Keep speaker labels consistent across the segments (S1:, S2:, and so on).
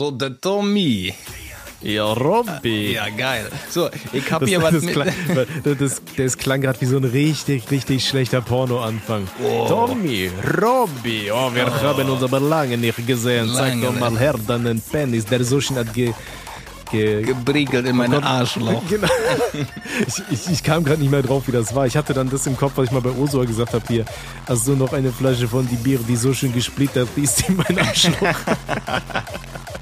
S1: So, der Tommy.
S2: Ja, Robby.
S1: Ja, geil. So, ich hab
S2: Das,
S1: hier was
S2: das,
S1: mit.
S2: klang, das, das, klang gerade wie so ein richtig, richtig schlechter Pornoanfang. Tommy, Robby, oh, wir haben uns aber lange nicht gesehen. Zeig
S1: Lange
S2: doch mal her deinen Penis, der so schön hat ge... ge
S1: gebriegelt in meine Arschloch.
S2: Genau. Ich, ich, ich kam gerade nicht mehr drauf, wie das war. Ich hatte dann das im Kopf, was ich mal bei Ursula gesagt habe hier. Hast du noch eine Flasche von die Bier, die so schön gesplittert ist in mein Arschloch?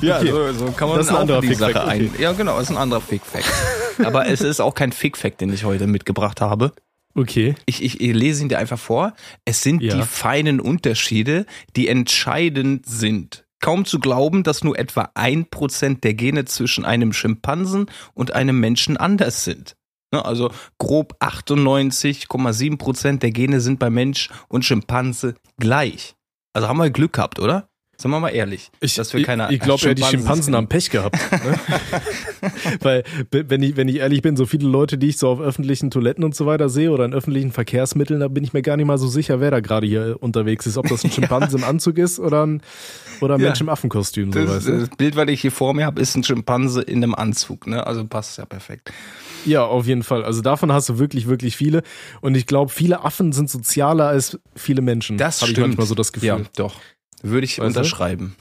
S1: Ja,
S2: Okay.
S1: so, so kann man
S2: Das ist ein anderer
S1: die Sache ein.
S2: okay.
S1: Ja, genau, ist ein anderer Fick-Fact. Aber es ist auch kein Fick-Fact, den ich heute mitgebracht habe.
S2: Okay.
S1: Ich, ich, ich lese ihn dir einfach vor. Es sind
S2: Ja.
S1: die feinen Unterschiede, die entscheidend sind. Kaum zu glauben, dass nur etwa ein Prozent der Gene zwischen einem Schimpansen und einem Menschen anders sind. Ne, Also grob 98,7 Prozent der Gene sind bei Mensch und Schimpanse gleich. Also haben wir Glück gehabt, oder? Sagen wir mal ehrlich,
S2: Ich,
S1: dass wir keine
S2: ich, ich glaube, ja, die Schimpansen
S1: sind.
S2: haben Pech gehabt. Ne? Weil, wenn ich, wenn ich ehrlich bin, so viele Leute, die ich so auf öffentlichen Toiletten und so weiter sehe oder in öffentlichen Verkehrsmitteln, da bin ich mir gar nicht mal so sicher, wer da gerade hier unterwegs ist. Ob das ein Schimpanse im Anzug ist oder ein, oder ein
S1: Ja.
S2: Mensch im Affenkostüm. So,
S1: Das,
S2: weißt du?
S1: das Bild, was ich hier vor mir habe, ist ein Schimpanse in einem Anzug. Ne? Also passt ja perfekt.
S2: Ja, auf jeden Fall. Also davon hast du wirklich, wirklich viele. Und ich glaube, viele Affen sind sozialer als viele Menschen.
S1: Das
S2: Habe ich manchmal so das Gefühl.
S1: Ja, doch. Würde ich
S2: Weißt du?
S1: unterschreiben.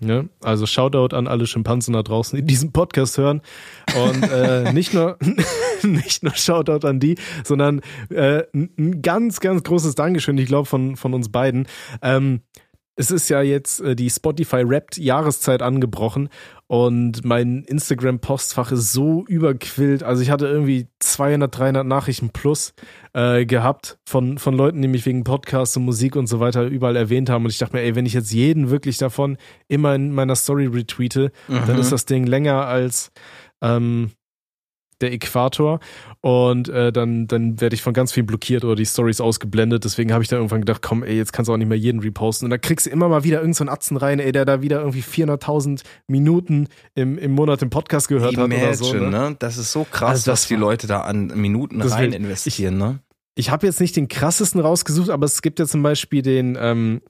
S2: Ne? Also Shoutout an alle Schimpansen da draußen, die diesen Podcast hören. Und äh, nicht nur nicht nur Shoutout an die, sondern äh, ein ein ganz, ganz großes Dankeschön, ich glaube, von, von uns beiden. Ähm, es ist ja jetzt äh, die Spotify Wrapped Jahreszeit angebrochen und mein Instagram-Postfach ist so überquillt. Also ich hatte irgendwie 200, 300 Nachrichten plus äh, gehabt von, von Leuten, die mich wegen Podcasts und Musik und so weiter überall erwähnt haben. Und ich dachte mir, ey, wenn ich jetzt jeden wirklich davon immer in meiner Story retweete, dann
S1: Mhm.
S2: ist das Ding länger als ähm, der Äquator und äh, dann, dann werde ich von ganz viel blockiert oder die Stories ausgeblendet. Deswegen habe ich dann irgendwann gedacht, komm, ey, jetzt kannst du auch nicht mehr jeden reposten. Und da kriegst du immer mal wieder irgendeinen so Atzen rein, ey, der da wieder irgendwie 400.000 Minuten im, im Monat im Podcast gehört hat oder so.
S1: Imagine,
S2: Ne?
S1: ne? Das ist so krass,
S2: Also das
S1: was die Leute da an Minuten rein investieren, ne?
S2: Ich habe jetzt nicht den krassesten rausgesucht, aber es gibt ja zum Beispiel den, ähm,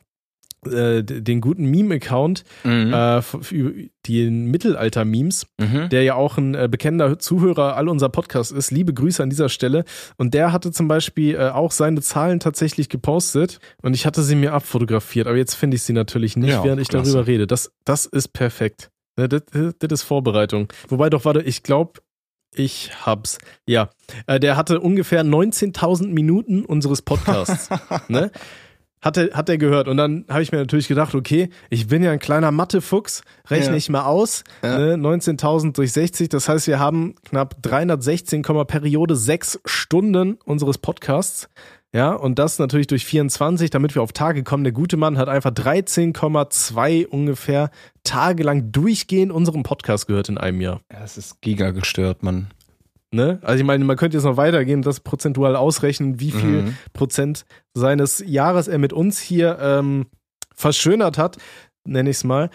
S2: äh, den guten Meme-Account,
S1: Mhm.
S2: äh, für die Mittelalter-Memes.
S1: mhm.
S2: der ja auch ein äh, bekennender Zuhörer all unser Podcast ist. Liebe Grüße an dieser Stelle. Und der hatte zum Beispiel äh, auch seine Zahlen tatsächlich gepostet und ich hatte sie mir abfotografiert, aber jetzt finde ich sie natürlich nicht,
S1: Ja,
S2: während ich
S1: klasse.
S2: darüber rede. Das, das ist perfekt. Ne, Das, das, das ist Vorbereitung. Wobei doch, warte, ich glaube, ich hab's. Ja, äh, der hatte ungefähr 19.000 Minuten unseres Podcasts. ne? Hat er, hat er gehört. Und dann habe ich mir natürlich gedacht, okay, ich bin ja ein kleiner Mathefuchs, rechne
S1: Ja.
S2: ich mal aus.
S1: Ja.
S2: Ne? 19.000 durch 60, das heißt, wir haben knapp 316, Periode sechs Stunden unseres Podcasts. Ja, und das natürlich durch 24, damit wir auf Tage kommen. Der gute Mann hat einfach 13,2 ungefähr Tage lang durchgehend unserem Podcast gehört in einem Jahr.
S1: Ja, das ist giga gestört, Mann.
S2: Ne? Also ich meine, man könnte jetzt noch weitergehen, das prozentual ausrechnen, wie viel
S1: Mhm.
S2: Prozent seines Jahres er mit uns hier ähm, verschönert hat, nenne ich es mal.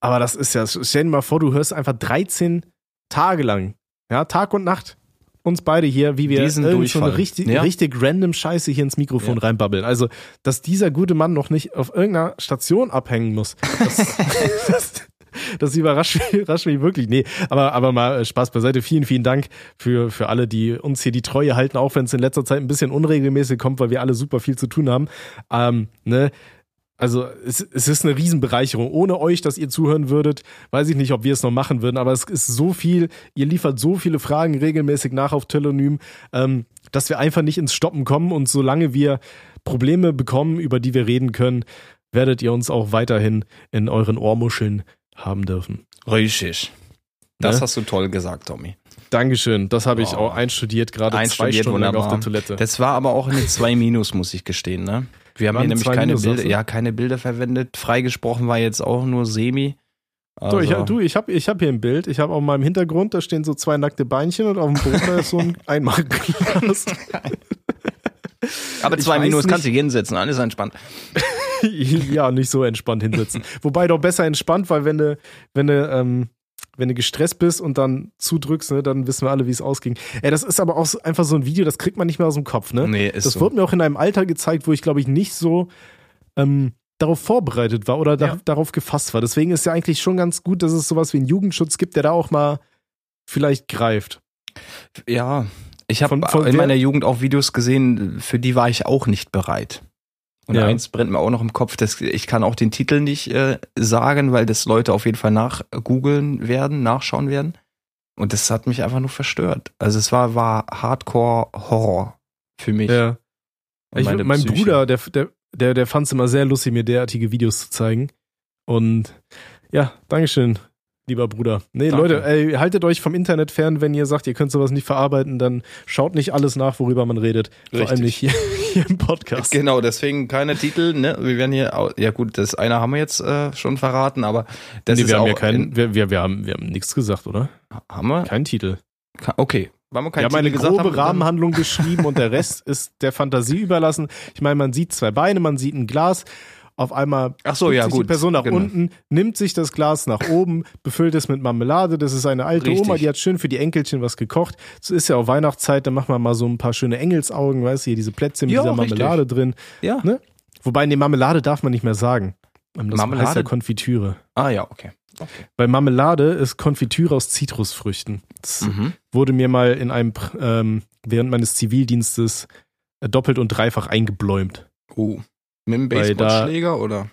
S2: Aber das ist ja, stell dir mal vor, du hörst einfach 13 Tage lang, ja, Tag und Nacht, uns beide hier, wie wir so eine richtig,
S1: Ja.
S2: richtig random Scheiße hier ins Mikrofon
S1: Ja.
S2: reinbabbeln. Also, dass dieser gute Mann noch nicht auf irgendeiner Station abhängen muss, das, das, das überrascht mich, überrascht mich wirklich. Nee, aber, aber mal äh, Spaß beiseite. Vielen, vielen Dank für, für alle, die uns hier die Treue halten, auch wenn es in letzter Zeit ein bisschen unregelmäßig kommt, weil wir alle super viel zu tun haben. Ähm, ne? Also es, es ist eine Riesenbereicherung. Ohne euch, dass ihr zuhören würdet, weiß ich nicht, ob wir es noch machen würden, aber es ist so viel, ihr liefert so viele Fragen regelmäßig nach auf Telonym, ähm, dass wir einfach nicht ins Stoppen kommen und solange wir Probleme bekommen, über die wir reden können, werdet ihr uns auch weiterhin in euren Ohrmuscheln haben dürfen.
S1: Richtig. Das
S2: Ne?
S1: hast du toll gesagt, Tommy.
S2: Dankeschön, das habe ich
S1: Oh.
S2: auch einstudiert, gerade zwei
S1: Einstudiert,
S2: Stunden lang auf
S1: wunderbar.
S2: der Toilette.
S1: Das war aber auch eine 2 Minus, muss ich gestehen, ne? Wir haben
S2: Waren
S1: hier nämlich
S2: zwei
S1: keine
S2: Minus,
S1: Bilder,
S2: du?
S1: ja, keine Bilder verwendet. Freigesprochen war jetzt auch nur Semi. Also,
S2: So, ich, du, ich habe ich hab hier ein Bild. Ich habe auf meinem Hintergrund, da stehen so zwei nackte Beinchen und auf dem Boden ist so ein Einmachglas.
S1: aber
S2: ich
S1: zwei
S2: weiß
S1: Minus
S2: nicht-
S1: kannst du hinsetzen, alles entspannt.
S2: ja, nicht so entspannt hinsetzen. Wobei doch besser entspannt, weil wenn du, wenn du, ähm, wenn du gestresst bist und dann zudrückst, ne, dann wissen wir alle, wie es ausging. Ey, das ist aber auch so, einfach so ein Video, das kriegt man nicht mehr aus dem Kopf, ne?
S1: Nee, ist
S2: das
S1: so.
S2: wurde mir auch in einem Alter gezeigt, wo ich glaube ich nicht so ähm, darauf vorbereitet war oder da,
S1: Ja.
S2: darauf gefasst war. Deswegen ist ja eigentlich schon ganz gut, dass es sowas wie einen Jugendschutz gibt, der da auch mal vielleicht greift.
S1: Ja, ich habe in meiner Jugend auch Videos gesehen, für die war ich auch nicht bereit. Und
S2: Ja.
S1: eins brennt mir auch noch im Kopf, dass ich kann auch den Titel nicht äh, sagen, weil das Leute auf jeden Fall nachgoogeln werden, nachschauen werden. Und das hat mich einfach nur verstört. Also es war, war Hardcore-Horror für mich.
S2: Ja. Ich, mein
S1: Psyche.
S2: Bruder, der, der, der, der fand es immer sehr lustig, mir derartige Videos zu zeigen. Und ja, Dankeschön, lieber Bruder. Nee,
S1: Danke.
S2: Leute, ey, haltet euch vom Internet fern, wenn ihr sagt, ihr könnt sowas nicht verarbeiten, dann schaut nicht alles nach, worüber man redet. Vor allem nicht
S1: Richtig.
S2: hier, hier im Podcast.
S1: Genau, deswegen keine Titel, ne? Wir werden hier, ja gut, das eine haben wir jetzt äh, schon verraten, aber das
S2: nee,
S1: ist
S2: wir
S1: auch
S2: haben ja keinen,
S1: in-
S2: wir, wir, wir haben, wir haben nichts gesagt, oder?
S1: haben wir?
S2: Kein Titel.
S1: Okay, weil wir
S2: Wir haben eine
S1: gesagt
S2: grobe
S1: haben,
S2: Rahmenhandlung beschrieben und der Rest ist der Fantasie überlassen. Ich meine, man sieht zwei Beine, man sieht ein Glas. Auf einmal
S1: Ach so, ja
S2: sich
S1: gut.
S2: die Person nach
S1: genau.
S2: unten, nimmt sich das Glas nach oben, befüllt es mit Marmelade. Das ist eine alte
S1: Richtig.
S2: Oma, die hat schön für die Enkelchen was gekocht. Es ist ja auch Weihnachtszeit, da machen wir mal so ein paar schöne Engelsaugen, weißt du, hier diese Plätzchen mit dieser
S1: richtig.
S2: Marmelade drin.
S1: Ja.
S2: Ne? Wobei, nee, Marmelade darf man nicht mehr sagen. Ähm, Das
S1: Marmelade?
S2: heißt ja Konfitüre.
S1: Ah ja, okay. okay.
S2: Weil Marmelade ist Konfitüre aus Zitrusfrüchten. Das
S1: Mhm.
S2: wurde mir mal in einem, ähm, während meines Zivildienstes äh, doppelt und dreifach eingebläumt.
S1: Uh. Mit dem Baseballschläger oder?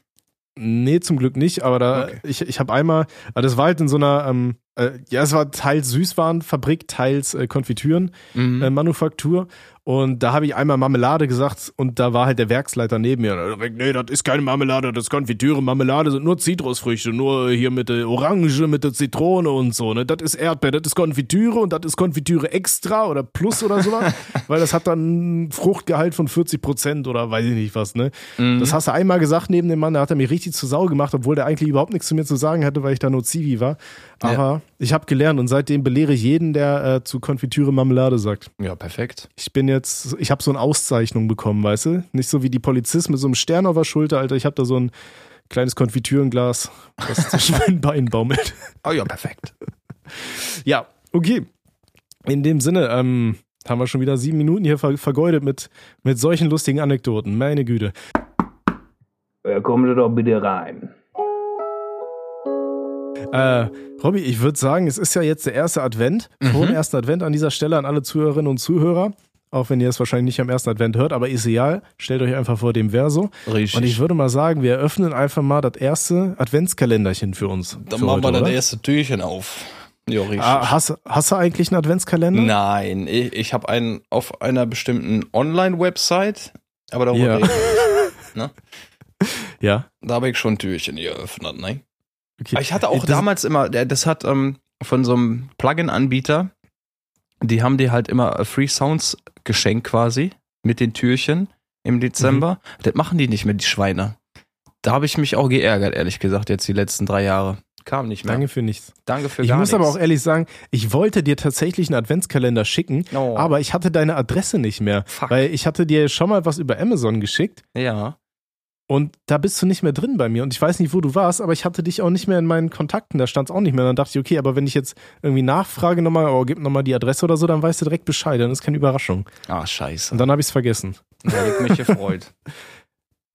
S2: Nee, zum Glück nicht, aber da,
S1: Okay.
S2: ich, ich habe einmal, aber das war halt in so einer, ähm, äh, ja, es war teils Süßwarenfabrik, teils äh, Konfitüren,
S1: Mhm.
S2: äh. Und da habe ich einmal Marmelade gesagt und da war halt der Werksleiter neben mir. Und er direkt, nee, das ist keine Marmelade, das ist Konfitüre. Marmelade sind nur Zitrusfrüchte, nur hier mit der Orange, mit der Zitrone und so. Ne? Das ist Erdbeer, das ist Konfitüre und das ist Konfitüre extra oder plus oder sowas. weil das hat dann Fruchtgehalt von 40 Prozent oder weiß ich nicht was. Ne?
S1: Mhm.
S2: Das hast du einmal gesagt neben dem Mann, da hat er mir richtig zu Sau gemacht, obwohl der eigentlich überhaupt nichts zu mir zu sagen hatte, weil ich da nur Zivi war. Aber ich habe gelernt und seitdem belehre ich jeden, der äh, zu Konfitüre Marmelade sagt.
S1: ja, perfekt.
S2: Ich bin jetzt, ich habe so eine Auszeichnung bekommen, weißt du? Nicht so wie die Polizist mit so einem Stern auf der Schulter, Alter. Ich habe da so ein kleines Konfitürenglas, das zwischen meinen Beinen baumelt.
S1: Oh ja, perfekt.
S2: Ja, okay. In dem Sinne, ähm, haben wir schon wieder sieben Minuten hier ver vergeudet mit, mit solchen lustigen Anekdoten. Meine Güte.
S1: Ja, kommen Sie doch bitte rein.
S2: Äh, Robby, ich würde sagen, es ist ja jetzt der erste Advent. Frohen
S1: Mhm.
S2: ersten Advent an dieser Stelle an alle Zuhörerinnen und Zuhörer. Auch wenn ihr es wahrscheinlich nicht am ersten Advent hört, aber ist egal. Stellt euch einfach vor dem Verso.
S1: Richtig.
S2: Und ich würde mal sagen, wir eröffnen einfach mal das erste Adventskalenderchen für uns.
S1: Dann
S2: für
S1: machen wir
S2: heute,
S1: das
S2: oder?
S1: erste Türchen auf. Ja, richtig.
S2: Ah, hast, hast du eigentlich einen Adventskalender?
S1: Nein, ich, ich habe einen auf einer bestimmten Online-Website, aber darüber
S2: Ja.
S1: reden wir nicht.
S2: Ja.
S1: Da habe ich schon Türchen geöffnet, ne?
S2: Okay.
S1: Ich hatte auch
S2: Das-
S1: damals immer, das hat ähm, von so einem Plugin-Anbieter, die haben dir halt immer äh, Free Sounds geschenkt quasi mit den Türchen im Dezember. Das machen die nicht mehr, die Schweine. Da habe ich mich auch geärgert, ehrlich gesagt, jetzt die letzten drei Jahre. Kam nicht mehr.
S2: Danke für nichts.
S1: Danke für
S2: Ich
S1: gar
S2: muss aber auch
S1: nichts.
S2: ehrlich sagen, ich wollte dir tatsächlich einen Adventskalender schicken,
S1: Oh,
S2: aber ich hatte deine Adresse nicht mehr.
S1: fuck.
S2: Weil ich hatte dir schon mal was über Amazon geschickt
S1: ja.
S2: Und da bist du nicht mehr drin bei mir. Und ich weiß nicht, wo du warst, aber ich hatte dich auch nicht mehr in meinen Kontakten. Da stand es auch nicht mehr. Dann dachte ich, okay, aber wenn ich jetzt irgendwie nachfrage nochmal, oh, gib nochmal die Adresse oder so, dann weißt du direkt Bescheid. Dann ist keine Überraschung.
S1: Ah, scheiße.
S2: Und dann habe ich es vergessen.
S1: Da ich mich gefreut.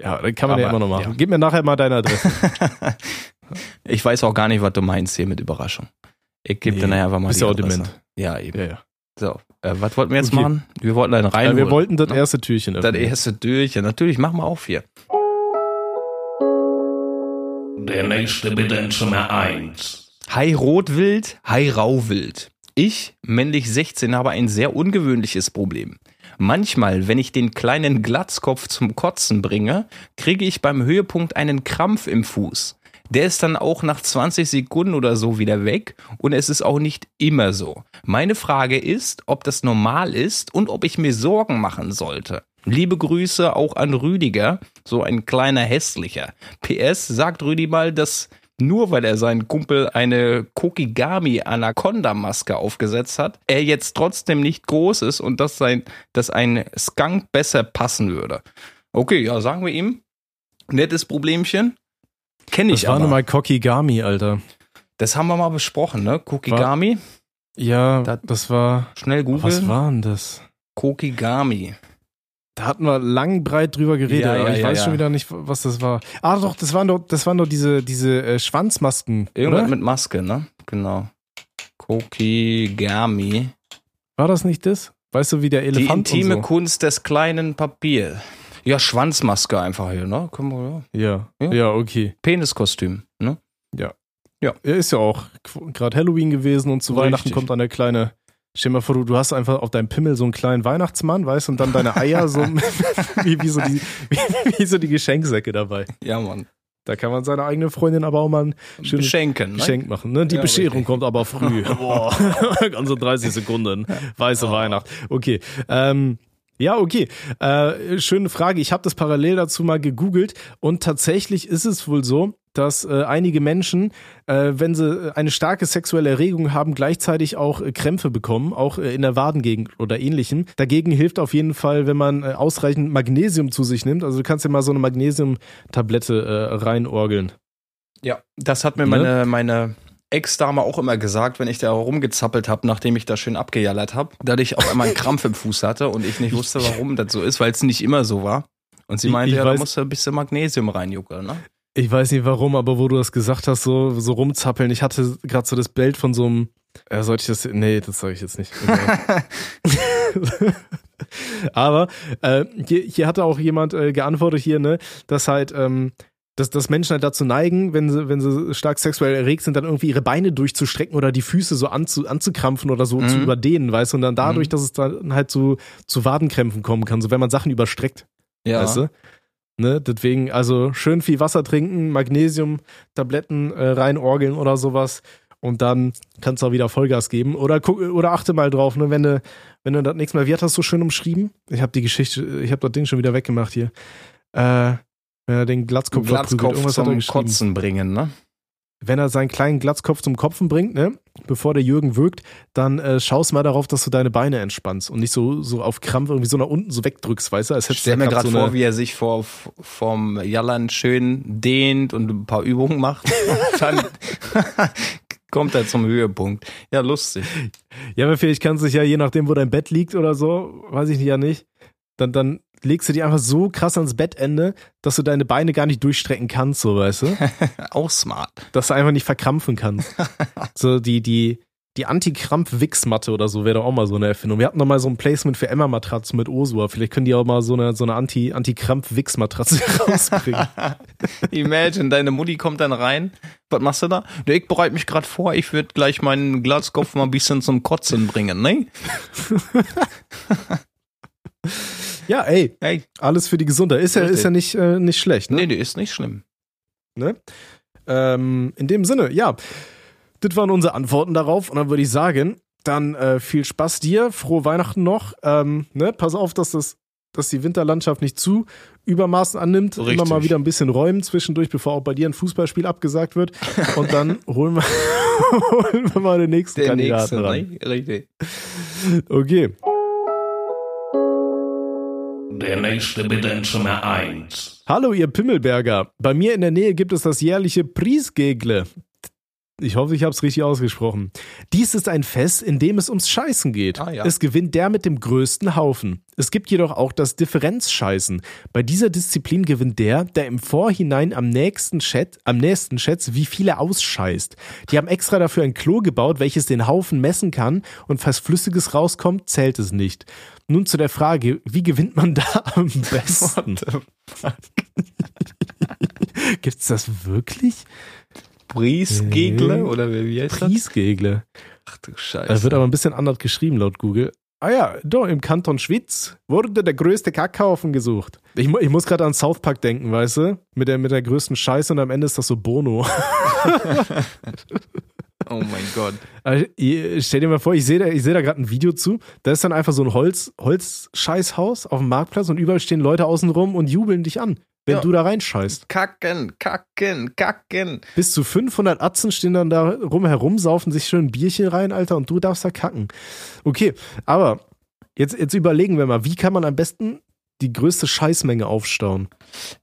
S2: Ja, dann kann man ja
S1: Aber,
S2: immer noch machen.
S1: ja.
S2: Gib mir nachher mal deine Adresse.
S1: ich weiß auch gar nicht, was du meinst hier mit Überraschung. Ich gebe
S2: Nee,
S1: dir nachher einfach mal
S2: bist
S1: die
S2: ja
S1: Adresse.
S2: dement.
S1: Ja, eben.
S2: ja, ja.
S1: So, äh, was wollten wir jetzt
S2: Okay.
S1: machen? Wir wollten einen rein.
S2: ja wir wollten das
S1: ne?
S2: erste Türchen
S1: Das
S2: öffnen.
S1: erste Türchen. Natürlich, machen wir auf hier.
S3: Der nächste bitte in Zimmer 1.
S1: Hi Rotwild, hi Rauwild. Ich, männlich 16, habe ein sehr ungewöhnliches Problem. Manchmal, wenn ich den kleinen Glatzkopf zum Kotzen bringe, kriege ich beim Höhepunkt einen Krampf im Fuß. Der ist dann auch nach 20 Sekunden oder so wieder weg und es ist auch nicht immer so. Meine Frage ist, ob das normal ist und ob ich mir Sorgen machen sollte. Liebe Grüße auch an Rüdiger, so ein kleiner hässlicher. PS sagt Rüdi mal, dass nur weil er seinen Kumpel eine Kokigami Anaconda Maske aufgesetzt hat, er jetzt trotzdem nicht groß ist und dass sein, dass ein Skunk besser passen würde. Okay, ja, sagen wir ihm. Nettes Problemchen. Kenne
S2: Das
S1: ich
S2: war
S1: aber.
S2: nochmal Kokigami, Alter.
S1: Das haben wir mal besprochen, ne? Kokigami.
S2: Ja,
S1: Das-
S2: das war.
S1: Schnell
S2: Was
S1: googeln.
S2: war denn das?
S1: Kokigami.
S2: Da hatten wir lang breit drüber geredet,
S1: Ja, ja,
S2: aber ich
S1: ja,
S2: weiß
S1: ja.
S2: schon wieder nicht, was das war. Ah, doch, das waren doch, das waren doch diese, diese äh, Schwanzmasken.
S1: Irgendwas
S2: oder?
S1: mit Maske, ne? Genau. Kokigami.
S2: War das nicht das? Weißt du, wie der
S1: Die
S2: Elefant
S1: intime
S2: und so?
S1: Kunst des kleinen Papier. Ja, Schwanzmaske einfach hier, ne? Können wir, ja.
S2: Ja,
S1: Ja.
S2: ja, okay.
S1: Peniskostüm, ne?
S2: Ja, ist ja auch gerade Halloween gewesen und zu
S1: Richtig.
S2: Weihnachten kommt dann der kleine. Stell dir mal vor, du, du hast einfach auf deinem Pimmel so einen kleinen Weihnachtsmann, weißt du, und dann deine Eier so wie, wie, so die, wie, wie so die Geschenksäcke dabei.
S1: Ja, Mann.
S2: Da kann man seine eigene Freundin aber auch mal ein schönes
S1: Beschenken, ne?
S2: Geschenk machen. Ne? Die
S1: Ja,
S2: Bescherung
S1: richtig.
S2: kommt aber früh. Boah, ganze 30 Sekunden. Weiße
S1: Oh.
S2: Weihnacht. Okay. Ähm, ja, okay. Äh, schöne Frage. Ich habe das parallel dazu mal gegoogelt und tatsächlich ist es wohl so, dass äh, einige Menschen, äh, wenn sie eine starke sexuelle Erregung haben, gleichzeitig auch äh, Krämpfe bekommen, auch äh, in der Wadengegend oder ähnlichem. Dagegen hilft auf jeden Fall, wenn man äh, ausreichend Magnesium zu sich nimmt. Also du kannst dir mal so eine Magnesiumtablette äh, reinorgeln.
S1: Ja, das hat mir
S2: Ne?
S1: meine, meine Ex-Dame auch immer gesagt, wenn ich da rumgezappelt habe, nachdem ich da schön abgejallert habe, dass ich auf einmal einen Krampf im Fuß hatte und ich nicht wusste, warum das so ist, weil es nicht immer so war. Und sie
S2: Ich-
S1: meinte,
S2: ich
S1: ja, da musst du ein bisschen Magnesium reinjuckeln, ne?
S2: Ich weiß nicht warum, aber wo du das gesagt hast, so, so rumzappeln. Ich hatte gerade so das Bild von so einem. Ja, sollte ich das. Nee, das sage ich jetzt nicht. Aber äh, hier, hier hatte auch jemand äh, geantwortet hier, ne, dass halt. Ähm, dass, dass Menschen halt dazu neigen, wenn sie, wenn sie stark sexuell erregt sind, dann irgendwie ihre Beine durchzustrecken oder die Füße so anzu, anzukrampfen oder so
S1: Mhm.
S2: zu überdehnen, weißt du, und dann dadurch,
S1: Mhm.
S2: dass es dann halt zu, zu Wadenkrämpfen kommen kann, so wenn man Sachen überstreckt.
S1: Ja.
S2: Weißt du? Ne, deswegen, also schön viel Wasser trinken, Magnesium-Tabletten äh, reinorgeln oder sowas. Und dann kannst du auch wieder Vollgas geben. Oder guck, oder achte mal drauf, ne, wenn du, wenn du das nächste Mal, wie hat das so schön umschrieben? Ich habe die Geschichte, ich habe das Ding schon wieder weggemacht hier. Äh, wenn den Glatzkopf,
S1: Glatzkopf zum. Kotzen bringen, ne?
S2: Wenn er seinen kleinen Glatzkopf zum Kopfen bringt, ne, bevor der Jürgen wirkt, dann äh, schaust mal darauf, dass du deine Beine entspannst und nicht so, so auf Krampf irgendwie so nach unten so wegdrückst, weißt du? Als
S1: stell mir gerade
S2: so
S1: vor, wie er sich vor, vom Jallern schön dehnt und ein paar Übungen macht. Dann kommt er zum Höhepunkt. Ja, lustig.
S2: Ja, aber vielleicht kannst du dich ja, je nachdem, wo dein Bett liegt oder so, weiß ich ja nicht, dann, dann legst du die einfach so krass ans Bettende, dass du deine Beine gar nicht durchstrecken kannst, so weißt du?
S1: Auch smart.
S2: Dass du einfach nicht verkrampfen kannst. so die, die, die Anti-Krampf-Wix-Matte oder so wäre doch auch mal so eine Erfindung. Wir hatten noch mal so ein Placement für Emma-Matratzen mit Osua. Vielleicht können die auch mal so eine, so eine Anti- Anti-Krampf-Wix-Matratze rausbringen.
S1: Imagine, deine Mutti kommt dann rein. Was machst du da? Ich bereite mich gerade vor, ich würde gleich meinen Glatzkopf mal ein bisschen zum Kotzen bringen, ne?
S2: Ja, ey,
S1: Hey,
S2: alles für die Gesundheit. Ist ja, ist ja nicht, äh, nicht schlecht, ne?
S1: nee, die ist nicht schlimm.
S2: Ne? Ähm, in dem Sinne, ja, das waren unsere Antworten darauf und dann würde ich sagen, dann äh, viel Spaß dir, frohe Weihnachten noch. Ähm, ne? Pass auf, dass das dass die Winterlandschaft nicht zu übermaßen annimmt.
S1: Richtig.
S2: Immer mal wieder ein bisschen räumen zwischendurch, bevor auch bei dir ein Fußballspiel abgesagt wird. Und dann holen wir, holen wir mal den nächsten
S1: Der
S2: Kandidaten
S1: nächste,
S2: ran.
S1: ne? Richtig.
S2: Okay.
S3: Der nächste bitte in Zimmer 1.
S2: Hallo, ihr Pimmelberger. Bei mir in der Nähe gibt es das jährliche Priesgegle. Ich hoffe, ich habe es richtig ausgesprochen. Dies ist ein Fest, in dem es ums Scheißen geht.
S1: Ah, ja.
S2: Es gewinnt der mit dem größten Haufen. Es gibt jedoch auch das Differenzscheißen. Bei dieser Disziplin gewinnt der, der im Vorhinein am nächsten Chat, am nächsten schätzt, wie viele ausscheißt. Die haben extra dafür ein Klo gebaut, welches den Haufen messen kann und falls Flüssiges rauskommt, zählt es nicht. Nun zu der Frage, wie gewinnt man da am besten? Gibt's das wirklich?
S1: Briesgegle
S2: Nee.
S1: oder wie heißt das?
S2: Priesgegle.
S1: Ach du Scheiße.
S2: Das wird aber ein bisschen anders geschrieben laut Google. Ah ja, da im Kanton Schwyz wurde der größte Kackhaufen gesucht. Ich, mu- ich muss gerade an South Park denken, weißt du? Mit der, mit der größten Scheiße und am Ende ist das so Bono.
S1: oh mein Gott.
S2: Also, Stell dir mal vor, ich sehe da, ich sehe da gerade ein Video zu. Da ist dann einfach so ein Holz, Holzscheißhaus auf dem Marktplatz und überall stehen Leute außen rum und jubeln dich an, wenn
S1: Ja.
S2: du da reinscheißt.
S1: Kacken, kacken, kacken.
S2: Bis zu 500 Atzen stehen dann da rum herum, saufen sich schön ein Bierchen rein, Alter, und du darfst da kacken. Okay, aber jetzt, jetzt überlegen wir mal, wie kann man am besten die größte Scheißmenge aufstauen?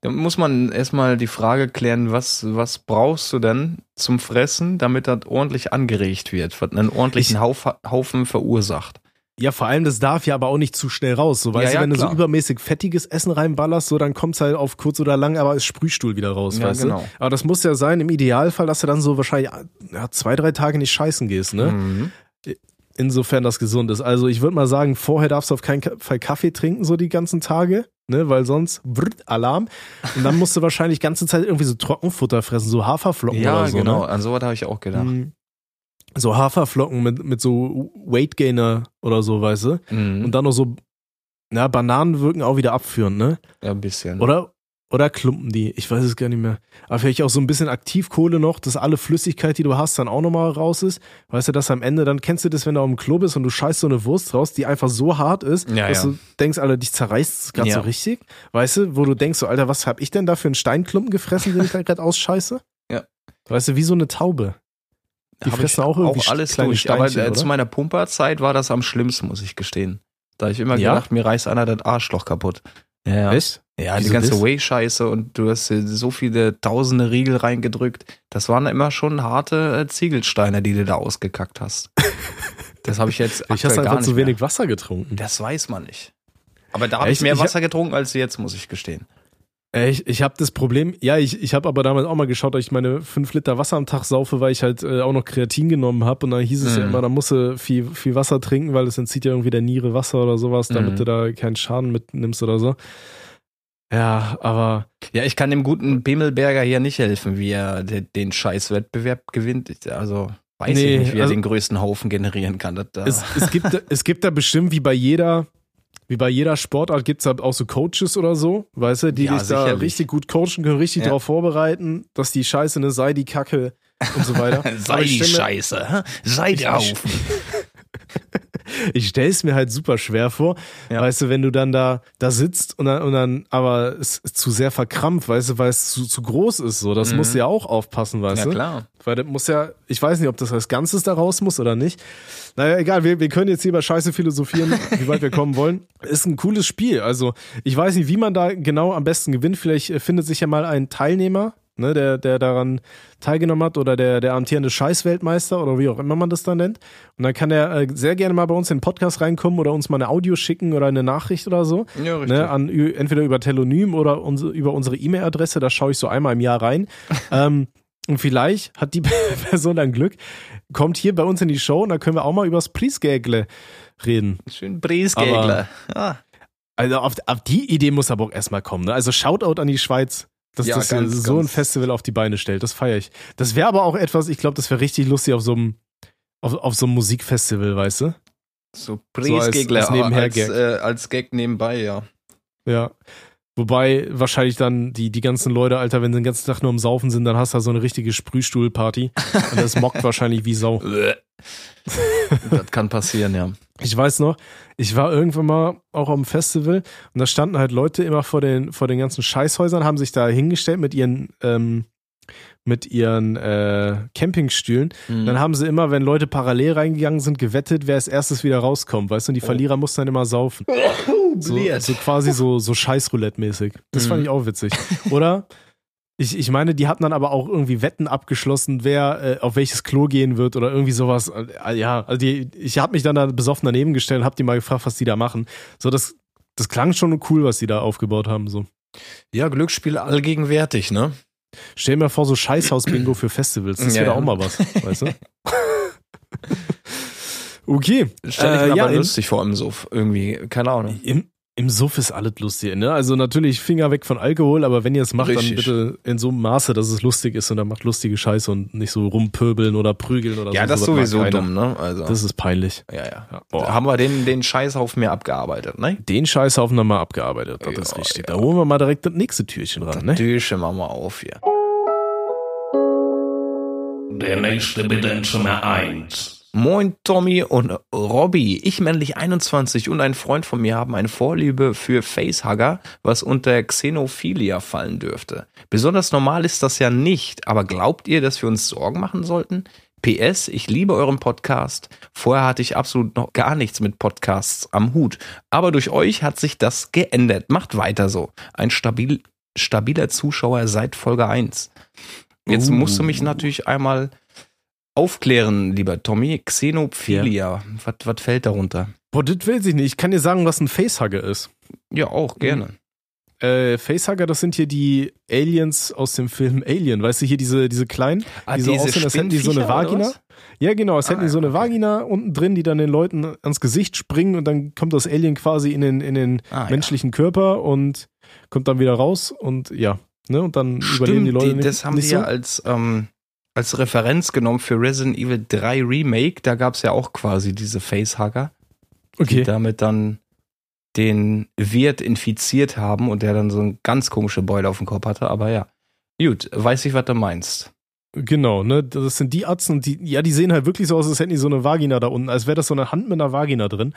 S1: Da muss man erstmal die Frage klären, was, was brauchst du denn zum Fressen, damit das ordentlich angeregt wird, was einen ordentlichen
S2: Ich-
S1: Hauf, Haufen verursacht.
S2: Ja, vor allem, das darf ja aber auch nicht zu schnell raus. So, weißt
S1: Ja,
S2: du,
S1: ja,
S2: wenn du
S1: klar.
S2: so übermäßig fettiges Essen reinballerst, so, dann kommt's halt auf kurz oder lang, aber als Sprühstuhl wieder raus,
S1: Ja,
S2: weißt
S1: genau.
S2: du? Aber das muss ja sein, im Idealfall, dass du dann so wahrscheinlich ja, zwei, drei Tage nicht scheißen gehst, ne?
S1: Mhm.
S2: Insofern das gesund ist. Also ich würde mal sagen, vorher darfst du auf keinen Fall Kaffee trinken, so die ganzen Tage, ne? Weil sonst brrrt, Alarm. Und dann musst du wahrscheinlich ganze Zeit irgendwie so Trockenfutter fressen, so Haferflocken
S1: Ja,
S2: oder so.
S1: genau.
S2: Ne?
S1: An sowas habe ich auch gedacht.
S2: Mhm. So Haferflocken mit, mit so Weight Gainer oder so, weißt du?
S1: Mhm.
S2: Und dann noch so, na, Bananen wirken auch wieder abführend, ne?
S1: ja, ein bisschen.
S2: Oder, oder klumpen die? Ich weiß es gar nicht mehr. Aber vielleicht auch so ein bisschen Aktivkohle noch, dass alle Flüssigkeit, die du hast, dann auch nochmal raus ist. Weißt du, dass am Ende, dann kennst du das, wenn du auf dem Klo bist und du scheißt so eine Wurst raus, die einfach so hart ist,
S1: Ja,
S2: dass
S1: ja.
S2: du denkst, Alter, dich zerreißt es gerade
S1: Ja.
S2: so richtig. Weißt du, wo du denkst, so, Alter, was hab ich denn da für einen Steinklumpen gefressen, den ich da gerade ausscheiße?
S1: Ja.
S2: Weißt du, wie so eine Taube. Die fressen
S1: ich
S2: auch irgendwie
S1: alles
S2: kleine
S1: durch. Aber
S2: Steinchen,
S1: äh,
S2: oder?
S1: zu meiner Pumperzeit war das am schlimmsten, muss ich gestehen. Da ich immer
S2: Ja?
S1: gedacht, mir reißt einer das Arschloch kaputt. Ja.
S2: Echt?
S1: Ja,
S2: Wieso
S1: die ganze
S2: das?
S1: Whey-Scheiße und du hast so viele tausende Riegel reingedrückt. Das waren immer schon harte äh, Ziegelsteine, die du da ausgekackt hast. Das habe ich jetzt
S2: Ich hast einfach zu wenig
S1: mehr.
S2: Wasser getrunken.
S1: Das weiß man nicht. Aber da habe ich mehr
S2: Ich-
S1: Wasser getrunken als jetzt, muss ich gestehen.
S2: Äh, Ich, ich habe das Problem, ja, ich, ich habe aber damals auch mal geschaut, dass ich meine fünf Liter Wasser am Tag saufe, weil ich halt äh, auch noch Kreatin genommen habe und dann hieß es ja
S1: Mhm.
S2: immer, da musst du viel, viel Wasser trinken, weil das entzieht ja irgendwie der Niere Wasser oder sowas, damit
S1: Mhm.
S2: du da keinen Schaden mitnimmst oder so. Ja, aber
S1: Ja, ich kann dem guten Bimmelberger hier nicht helfen, wie er de- den Scheißwettbewerb gewinnt. Also weiß
S2: Nee,
S1: ich nicht, wie er
S2: also-
S1: den größten Haufen generieren kann. Das, da-
S2: es, es, gibt, es gibt da bestimmt wie bei jeder, wie bei jeder Sportart gibt's da auch so Coaches oder so, weißt du, die
S1: Ja,
S2: dich da
S1: sicherlich.
S2: richtig gut coachen können, richtig
S1: Ja.
S2: darauf vorbereiten, dass die Scheiße eine sei, die Kacke und so weiter.
S1: Sei die Scheiße, hä? sei Haufen.
S2: ich stelle es mir halt super schwer vor,
S1: Ja.
S2: weißt du, wenn du dann da da sitzt und dann, und dann aber es ist zu sehr verkrampft, weißt du, weil es zu, zu groß ist, so, das
S1: Mhm.
S2: musst du ja auch aufpassen, weißt
S1: Ja,
S2: du,
S1: klar.
S2: weil das muss ja, ich weiß nicht, ob das als Ganzes da raus muss oder nicht. Naja, egal, wir, wir können jetzt hier über Scheiße philosophieren, wie weit wir kommen wollen. Ist ein cooles Spiel, also ich weiß nicht, wie man da genau am besten gewinnt. Vielleicht äh, findet sich ja mal ein Teilnehmer, ne, der, der daran teilgenommen hat oder der, der amtierende Scheißweltmeister oder wie auch immer man das da nennt. Und dann kann er äh, sehr gerne mal bei uns in den Podcast reinkommen oder uns mal eine Audio schicken oder eine Nachricht oder so.
S1: Ja, richtig.
S2: Ne, an, entweder über Telonym oder unsere, über unsere E-Mail-Adresse, da schaue ich so einmal im Jahr rein. ähm, und vielleicht hat die Person dann Glück, kommt hier bei uns in die Show und da können wir auch mal übers Priesgägle reden.
S1: Schön Briesgegler. Ah,
S2: Also auf, auf die Idee muss aber auch erstmal kommen. Ne? Also Shoutout an die Schweiz, dass
S1: Ja,
S2: das
S1: ganz,
S2: so ein. Festival auf die Beine stellt. Das feiere ich. Das wäre aber auch etwas, ich glaube, das wäre richtig lustig auf so einem auf, auf so einem Musikfestival, weißt du?
S1: so
S2: als-
S1: Briesgegler
S2: als
S1: als, als, äh, als Gag nebenbei, ja.
S2: Ja. Wobei wahrscheinlich dann die, die ganzen Leute, Alter, wenn sie den ganzen Tag nur am Saufen sind, dann hast du da so eine richtige Sprühstuhlparty. Und das mockt wahrscheinlich wie Sau.
S1: das kann passieren, ja.
S2: Ich weiß noch, ich war irgendwann mal auch am Festival und da standen halt Leute immer vor den, vor den ganzen Scheißhäusern, haben sich da hingestellt mit ihren, ähm, mit ihren äh, Campingstühlen.
S1: Mhm.
S2: Dann haben sie immer, wenn Leute parallel reingegangen sind, gewettet, wer als erstes wieder rauskommt, weißt du? Und die Verlierer mussten dann immer saufen. So, so quasi so, so Scheißroulette-mäßig. Das
S1: Mhm.
S2: fand ich auch witzig. Oder? Ich, ich meine, die hatten dann aber auch irgendwie Wetten abgeschlossen, wer äh, auf welches Klo gehen wird oder irgendwie sowas. Äh, ja, also die, ich habe mich dann da besoffen daneben gestellt und habe die mal gefragt, was die da machen. So, das, das klang schon cool, was die da aufgebaut haben. So.
S1: Ja, Glücksspiel allgegenwärtig, ne?
S2: Stell mir vor, so Scheißhaus-Bingo für Festivals. Das
S1: Ja,
S2: wäre
S1: ja.
S2: auch mal was, weißt du? okay.
S1: Stell ich
S2: Äh,
S1: mir
S2: ja,
S1: aber
S2: in-
S1: lustig vor im Suff. Irgendwie, keine Ahnung.
S2: Im, Im Suff ist alles lustig, ne? Also natürlich Finger weg von Alkohol, aber wenn ihr es macht,
S1: Richtig.
S2: dann bitte in so einem Maße, dass es lustig ist und dann macht lustige Scheiße und nicht so rumpöbeln oder prügeln oder so.
S1: Ja, das ist sowieso dumm, ne? Also,
S2: Das ist peinlich.
S1: ja, ja.
S2: Ja.
S1: Da haben wir den, den Scheißhaufen mehr abgearbeitet, ne?
S2: Den Scheißhaufen haben wir abgearbeitet, das
S1: Ja,
S2: ist richtig.
S1: ja.
S2: Da holen wir mal direkt das nächste Türchen ran, ne?
S1: Türchen machen wir auf hier.
S3: Der nächste Bedenzimmer 1.
S1: Moin Tommy und Robby. Ich männlich 21 und ein Freund von mir haben eine Vorliebe für Facehugger, was unter Xenophilia fallen dürfte. Besonders normal ist das ja nicht, aber glaubt ihr, dass wir uns Sorgen machen sollten? PS, ich liebe euren Podcast. Vorher hatte ich absolut noch gar nichts mit Podcasts am Hut. Aber durch euch hat sich das geändert. Macht weiter so. Ein stabil, stabiler Zuschauer seit Folge 1. Jetzt
S2: Uh.
S1: musst du mich natürlich einmal aufklären, lieber Tommy. Xenophilia. Was, was fällt darunter?
S2: Boah, das will ich nicht. Ich kann dir sagen, was ein Facehugger ist.
S1: Ja, auch gerne.
S2: Äh, Facehugger, das sind hier die Aliens aus dem Film Alien. Weißt du, hier diese, diese kleinen,
S1: Ah,
S2: die so aussehen, als hätten die so eine Vagina. Ja, genau, als hätten
S1: Ah,
S2: die so eine
S1: ja,
S2: Vagina unten drin, die dann den Leuten ans Gesicht springen und dann kommt das Alien quasi in den, in den
S1: Ah, ja.
S2: menschlichen Körper und kommt dann wieder raus und ja, ne, und dann überleben die
S1: Stimmt,
S2: Leute
S1: die,
S2: nicht,
S1: das haben
S2: nicht
S1: die ja
S2: so.
S1: als, ähm, als Referenz genommen für Resident Evil 3 Remake. Da gab es ja auch quasi diese Facehugger, die
S2: Okay,
S1: damit dann den Wirt infiziert haben und der dann so eine ganz komische Beule auf dem Kopf hatte. Aber ja, gut, weiß ich, was du meinst.
S2: genau, ne, das sind die Atzen, die, ja, die sehen halt wirklich so aus, als hätten die so eine Vagina da unten, als wäre das so eine Hand mit einer Vagina drin.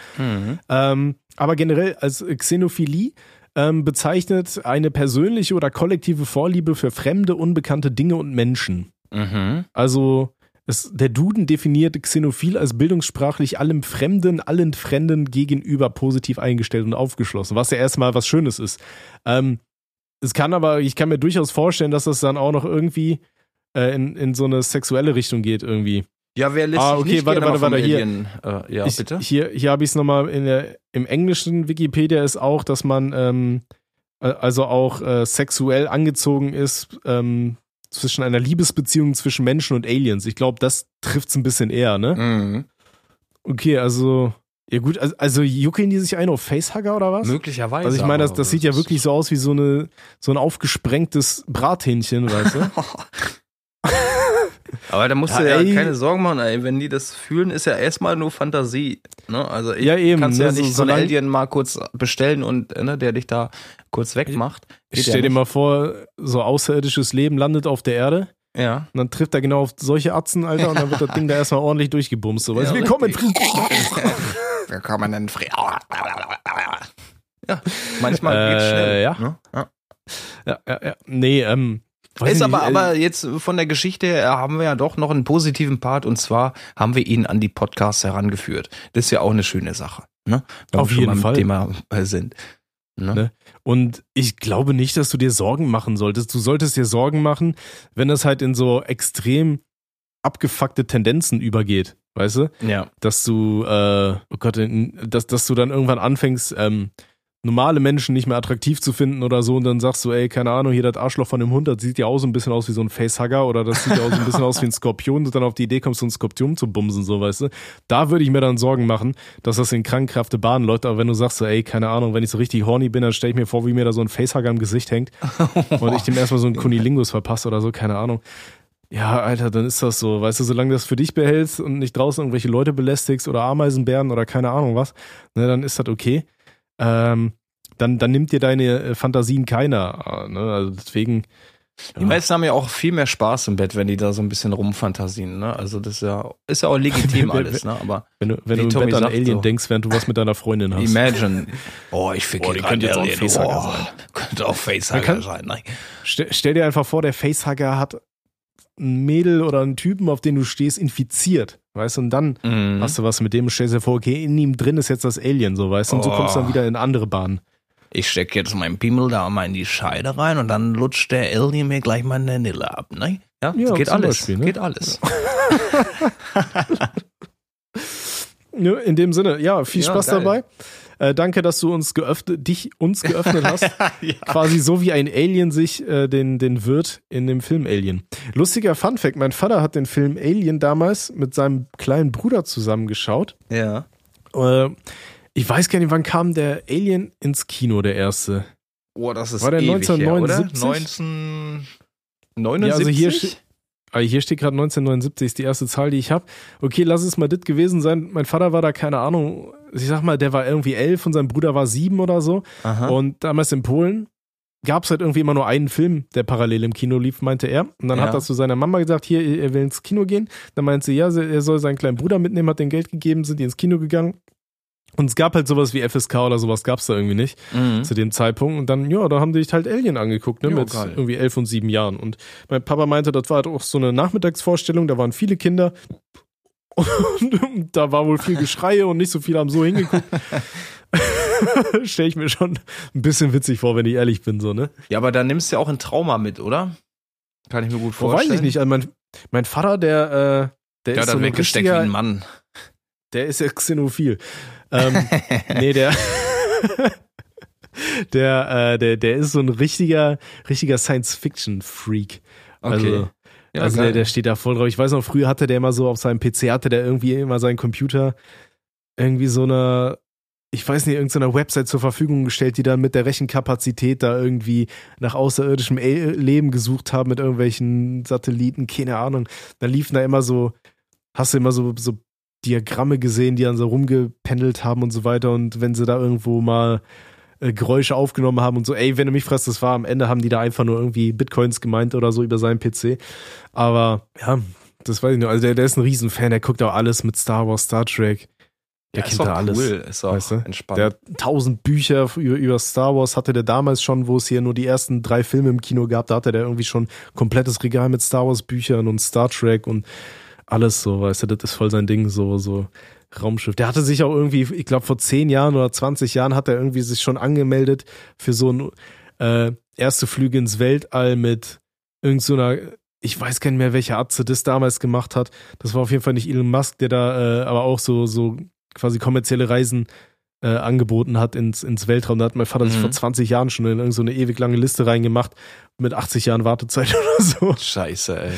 S2: Ähm, aber generell als Xenophilie ähm, bezeichnet eine persönliche oder kollektive Vorliebe für fremde, unbekannte Dinge und Menschen.
S1: Mhm.
S2: Also es, der Duden definiert Xenophil als bildungssprachlich allem Fremden, allen Fremden gegenüber positiv eingestellt und aufgeschlossen, was ja erstmal was Schönes ist. Ähm, es kann aber, ich kann mir durchaus vorstellen, dass das dann auch noch irgendwie äh, in, in so eine sexuelle Richtung geht irgendwie.
S1: Ja, wer lässt
S2: Ah, okay,
S1: nicht
S2: warte, warte, warte, hier.
S1: Alien, Äh, ja,
S2: ich,
S1: bitte?
S2: Hier, hier habe ich es nochmal in der, im englischen Wikipedia ist auch, dass man ähm, äh, also auch äh, sexuell angezogen ist ähm, zwischen einer Liebesbeziehung zwischen Menschen und Aliens. Ich glaube, das trifft es ein bisschen eher, ne?
S1: Mhm.
S2: Okay, also, ja gut, also, also juckeln die sich ein auf Facehugger oder was?
S1: Möglicherweise.
S2: Also ich meine, das, das sieht ja wirklich so aus wie so eine so ein aufgesprengtes Brathähnchen, weißt du?
S1: Aber da musst
S2: Ja,
S1: du ja
S2: ey.
S1: keine Sorgen machen, ey. wenn die das fühlen, ist ja erstmal nur Fantasie. Ne? Also ich
S2: Ja, eben,
S1: kannst
S2: ne,
S1: ja
S2: so-
S1: nicht so, einen
S2: solange-
S1: Alien mal kurz bestellen und ne, der dich da kurz wegmacht.
S2: Ich stell
S1: ja
S2: dir mal vor, so außerirdisches Leben landet auf der Erde
S1: Ja.
S2: und dann trifft er genau auf solche Atzen, Alter, und dann wird das Ding da erstmal ordentlich durchgebumst. So, weißt
S1: Ja,
S2: willkommen.
S1: Willkommen in Fre Ja, manchmal
S2: Äh,
S1: geht's schnell.
S2: ja.
S1: Ne? ja.
S2: Ja, ja, ja. Nee, ähm. Weiß
S1: Ist aber,
S2: nicht, äh,
S1: aber jetzt von der Geschichte her haben wir ja doch noch einen positiven Part und zwar haben wir ihn an die Podcasts herangeführt. Das ist ja auch eine schöne Sache. Ne? Wenn
S2: Auf
S1: wir
S2: jeden Fall.
S1: Thema äh, sind. Ne?
S2: Ne? Und ich glaube nicht, dass du dir Sorgen machen solltest. Du solltest dir Sorgen machen, wenn das halt in so extrem abgefuckte Tendenzen übergeht, weißt du?
S1: Ja.
S2: Dass du, äh, oh Gott, dass, dass du dann irgendwann anfängst, ähm, normale Menschen nicht mehr attraktiv zu finden oder so und dann sagst du, ey, keine Ahnung, hier das Arschloch von dem Hund, das sieht ja auch so ein bisschen aus wie so ein Facehugger oder das sieht ja auch so ein bisschen aus wie ein Skorpion und dann auf die Idee kommst, so ein Skorpion zu bumsen, so, weißt du? Da würde ich mir dann Sorgen machen, dass das in krankhafte Bahnen läuft, aber wenn du sagst so, ey, keine Ahnung, wenn ich so richtig horny bin, dann stelle ich mir vor, wie mir da so ein Facehugger im Gesicht hängt und ich dem erstmal so einen Kunilingus verpasse oder so, keine Ahnung. Ja, Alter, dann ist das so. Weißt du, solange du das für dich behältst und nicht draußen irgendwelche Leute belästigst oder Ameisenbären oder keine Ahnung was, ne, dann ist das okay. Ähm, dann, dann nimmt dir deine äh, Fantasien keiner. äh, Ne? Also deswegen.
S1: Die meisten haben ja auch viel mehr Spaß im Bett, wenn die da so ein bisschen rumfantasien. Ne? Also das ist ja, ist ja auch legitim alles. Ne? Aber
S2: Wenn du, wenn du im
S1: Tommy
S2: Bett an Alien
S1: so.
S2: denkst, während du was mit deiner Freundin hast.
S1: imagine. Oh, ich fick
S2: Oh, die könnte jetzt auch ein. Facehugger
S1: Oh,
S2: sein.
S1: Könnte auch Facehugger
S2: kann-
S1: sein. Ne?
S2: Stell, stell dir einfach vor, der Facehugger hat ein Mädel oder einen Typen, auf den du stehst, infiziert. Weißt du, und dann
S1: Mhm.
S2: hast du was mit dem, stellst dir vor, okay, in ihm drin ist jetzt das Alien, so weißt du, und so
S1: Oh.
S2: kommst du dann wieder in andere Bahnen.
S1: Ich steck jetzt meinen Pimmel da mal in die Scheide rein und dann lutscht der Alien mir gleich meine Nille ab. Ne? Ja,
S2: Ja,
S1: geht alles.
S2: Beispiel, ne?
S1: Geht alles.
S2: Ja, in dem Sinne, ja, viel
S1: Ja,
S2: Spaß
S1: geil.
S2: dabei. Äh, danke, dass du uns geöffnet, dich uns geöffnet hast. Quasi so wie ein Alien sich äh, den, den Wirt in dem Film Alien. Lustiger Fun Fact, mein Vater hat den Film Alien damals mit seinem kleinen Bruder zusammengeschaut.
S1: Ja.
S2: Äh, ich weiß gar nicht, wann kam der Alien ins Kino, der erste.
S1: Oh, das ist
S2: War der
S1: ewig
S2: 1979?
S1: Her, oder? 1979?
S2: Ja, also hier hier steht gerade 1979, ist die erste Zahl, die ich habe. Okay, lass es mal das gewesen sein. Mein Vater war da, keine Ahnung, ich sag mal, der war irgendwie elf und sein Bruder war sieben oder so.
S1: Aha.
S2: Und damals in Polen gab es halt irgendwie immer nur einen Film, der parallel im Kino lief, meinte er. Und dann
S1: Ja.
S2: hat er zu seiner Mama gesagt, hier, er will ins Kino gehen. Dann meinte sie, ja, er soll seinen kleinen Bruder mitnehmen, hat den Geld gegeben, sind die ins Kino gegangen. Und es gab halt sowas wie FSK oder sowas gab es da irgendwie nicht
S1: Mhm.
S2: zu dem Zeitpunkt. Und dann, ja, da haben die sich halt Alien angeguckt, ne,
S1: Jo,
S2: mit
S1: geil.
S2: irgendwie elf und sieben Jahren. Und mein Papa meinte, das war halt auch so eine Nachmittagsvorstellung, da waren viele Kinder. Und da war wohl viel Geschreie und nicht so viele haben so hingeguckt. Stelle ich mir schon ein bisschen witzig vor, wenn ich ehrlich bin, so, ne?
S1: Ja, aber da nimmst du ja auch ein Trauma mit, oder? Kann ich mir gut vorstellen.
S2: weiß ich nicht. Also mein, mein Vater, der, Der
S1: Ja,
S2: ist so
S1: dann
S2: ein
S1: weggesteckt wie ein Mann.
S2: der ist ja xenophil. Ähm, nee, der, der, äh, der, der ist so ein richtiger, richtiger Science-Fiction-Freak. Also,
S1: Ja,
S2: also der, der steht da voll drauf. Ich weiß noch, früher hatte der immer so auf seinem PC, hatte der irgendwie immer seinen Computer irgendwie so eine, ich weiß nicht, irgendeiner Website zur Verfügung gestellt, die dann mit der Rechenkapazität da irgendwie nach außerirdischem El- Leben gesucht haben mit irgendwelchen Satelliten, keine Ahnung. Dann liefen da immer so, hast du immer so, so Diagramme gesehen, die dann so rumgependelt haben und so weiter. Und wenn sie da irgendwo mal äh, Geräusche aufgenommen haben und so, ey, wenn du mich fragst, das war am Ende, haben die da einfach nur irgendwie Bitcoins gemeint oder so über seinen PC. Aber ja, das weiß ich nur. Also der, der ist ein Riesenfan, der guckt auch alles mit Star Wars, Star Trek. Der
S1: ja,
S2: kennt da alles.
S1: cool, ist auch
S2: weißt du?
S1: entspannt.
S2: Der hat tausend Bücher über, über Star Wars hatte der damals schon, wo es hier nur die ersten drei Filme im Kino gab. Da hatte der irgendwie schon komplettes Regal mit Star Wars Büchern und Star Trek und alles so, weißt du, das ist voll sein Ding, so, so Raumschiff. Der hatte sich auch irgendwie, ich glaube, vor zehn Jahren oder 20 Jahren hat er irgendwie sich schon angemeldet für so ein äh, erste Flüge ins Weltall mit irgend so ich weiß gar nicht mehr, welcher Atze das damals gemacht hat. Das war auf jeden Fall nicht Elon Musk, der da äh, aber auch so, so quasi kommerzielle Reisen äh, angeboten hat ins, ins Weltraum. Da hat mein Vater sich
S1: Mhm.
S2: vor 20 Jahren schon in irgendeine so eine ewig lange Liste reingemacht mit 80 Jahren Wartezeit oder so.
S1: Scheiße, ey.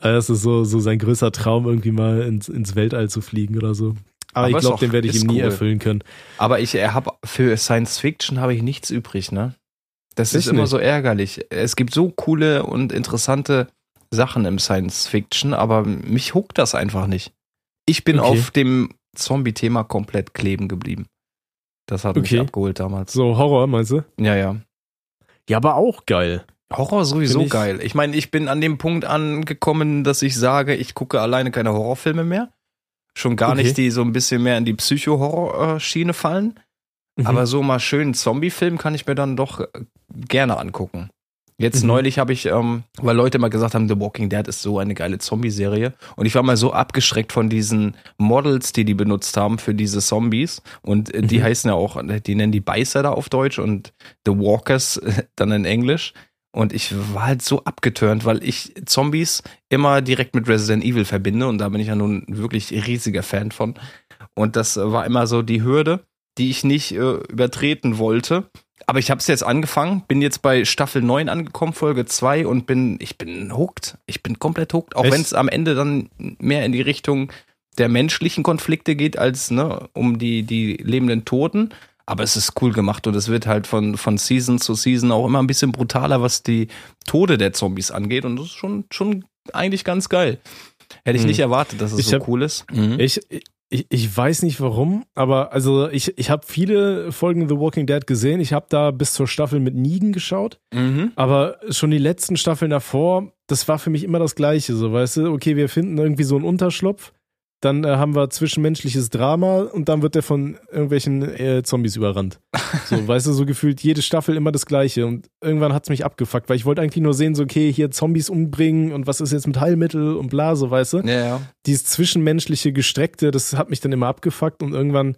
S2: Also Das ist so, so sein größter Traum, irgendwie mal ins, ins Weltall zu fliegen oder so. Aber,
S1: Aber
S2: ich
S1: ist
S2: glaube, den werde ich
S1: ist
S2: ihm nie
S1: cool.
S2: erfüllen können.
S1: Aber ich habe für Science Fiction habe ich nichts übrig, ne? Das ist
S2: Ich
S1: immer
S2: nicht.
S1: so ärgerlich. Es gibt so coole und interessante Sachen im Science Fiction, aber mich huckt das einfach nicht. Ich bin
S2: Okay.
S1: auf dem Zombie-Thema komplett kleben geblieben. Das hat
S2: Okay.
S1: mich abgeholt damals.
S2: So Horror, meinst du?
S1: Ja, ja.
S2: Ja, aber auch geil.
S1: Horror sowieso
S2: ich-
S1: geil. Ich meine, ich bin an dem Punkt angekommen, dass ich sage, ich gucke alleine keine Horrorfilme mehr. Schon gar
S2: Okay.
S1: nicht, die so ein bisschen mehr in die Psycho-Horror-Schiene fallen.
S2: Mhm.
S1: Aber so mal schön einen Zombie-Film kann ich mir dann doch äh, gerne angucken. Jetzt
S2: Mhm.
S1: neulich habe ich, ähm, weil Leute immer gesagt haben, The Walking Dead ist so eine geile Zombie-Serie. Und ich war mal so abgeschreckt von diesen Models, die die benutzt haben für diese Zombies. Und äh, die
S2: Mhm.
S1: heißen ja auch, die nennen die Beißer da auf Deutsch und The Walkers äh, dann in Englisch. Und ich war halt so abgeturnt, weil ich Zombies immer direkt mit Resident Evil verbinde. Und da bin ich ja nun wirklich riesiger Fan von. Und das war immer so die Hürde, die ich nicht äh, übertreten wollte. Aber ich habe es jetzt angefangen, bin jetzt bei Staffel 9 angekommen, Folge 2 und bin, ich bin hooked. Ich bin komplett hooked, auch wenn es am Ende dann mehr in die Richtung der menschlichen Konflikte geht, als ne, um die, die lebenden Toten. Aber es ist cool gemacht und es wird halt von, von Season zu Season auch immer ein bisschen brutaler, was die Tode der Zombies angeht. Und das ist schon, schon eigentlich ganz geil. Hätte ich
S2: Mhm.
S1: nicht erwartet, dass es
S2: Ich
S1: so
S2: hab-
S1: cool ist.
S2: Ich, ich, ich weiß nicht warum, aber also ich, ich habe viele Folgen The Walking Dead gesehen. Ich habe da bis zur Staffel mit Negan geschaut,
S1: Mhm.
S2: aber schon die letzten Staffeln davor, das war für mich immer das Gleiche. So, weißt du, okay, wir finden irgendwie so einen Unterschlupf, dann äh, haben wir zwischenmenschliches Drama und dann wird der von irgendwelchen äh, Zombies überrannt. So, weißt du, so gefühlt jede Staffel immer das Gleiche und irgendwann hat's mich abgefuckt, weil ich wollte eigentlich nur sehen, so, okay, hier Zombies umbringen und was ist jetzt mit Heilmittel und bla, so, weißt du
S1: Ja, ja.
S2: dieses zwischenmenschliche Gestreckte, das hat mich dann immer abgefuckt und irgendwann,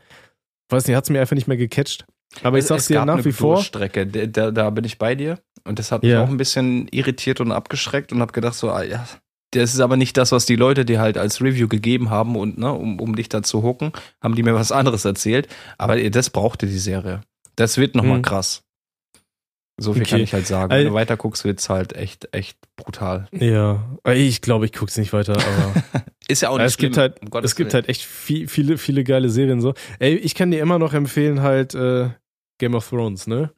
S2: weiß nicht, hat es mir einfach nicht mehr gecatcht. Aber ich
S1: Es-
S2: sag's
S1: es
S2: dir nach wie vor.
S1: Durchstrecke, da, da, bin ich bei dir. Und das hat mich
S2: Ja.
S1: auch ein bisschen irritiert und abgeschreckt und habe gedacht, so, ah, ja, das ist aber nicht das, was die Leute dir halt als Review gegeben haben und, ne, um, um dich da zu hucken, haben die mir was anderes erzählt. Aber das brauchte die Serie. Das wird nochmal
S2: Hm.
S1: krass. So viel
S2: Okay.
S1: kann ich halt sagen. Wenn du weiter guckst, wird's halt echt, echt brutal.
S2: Ja, ich glaube, ich guck's nicht weiter, aber
S1: Ist ja auch nicht
S2: es gibt
S1: schlimm,
S2: halt,
S1: um
S2: es gibt halt echt viel, viele, viele geile Serien so. Ey, ich kann dir immer noch empfehlen halt äh, Game of Thrones, ne?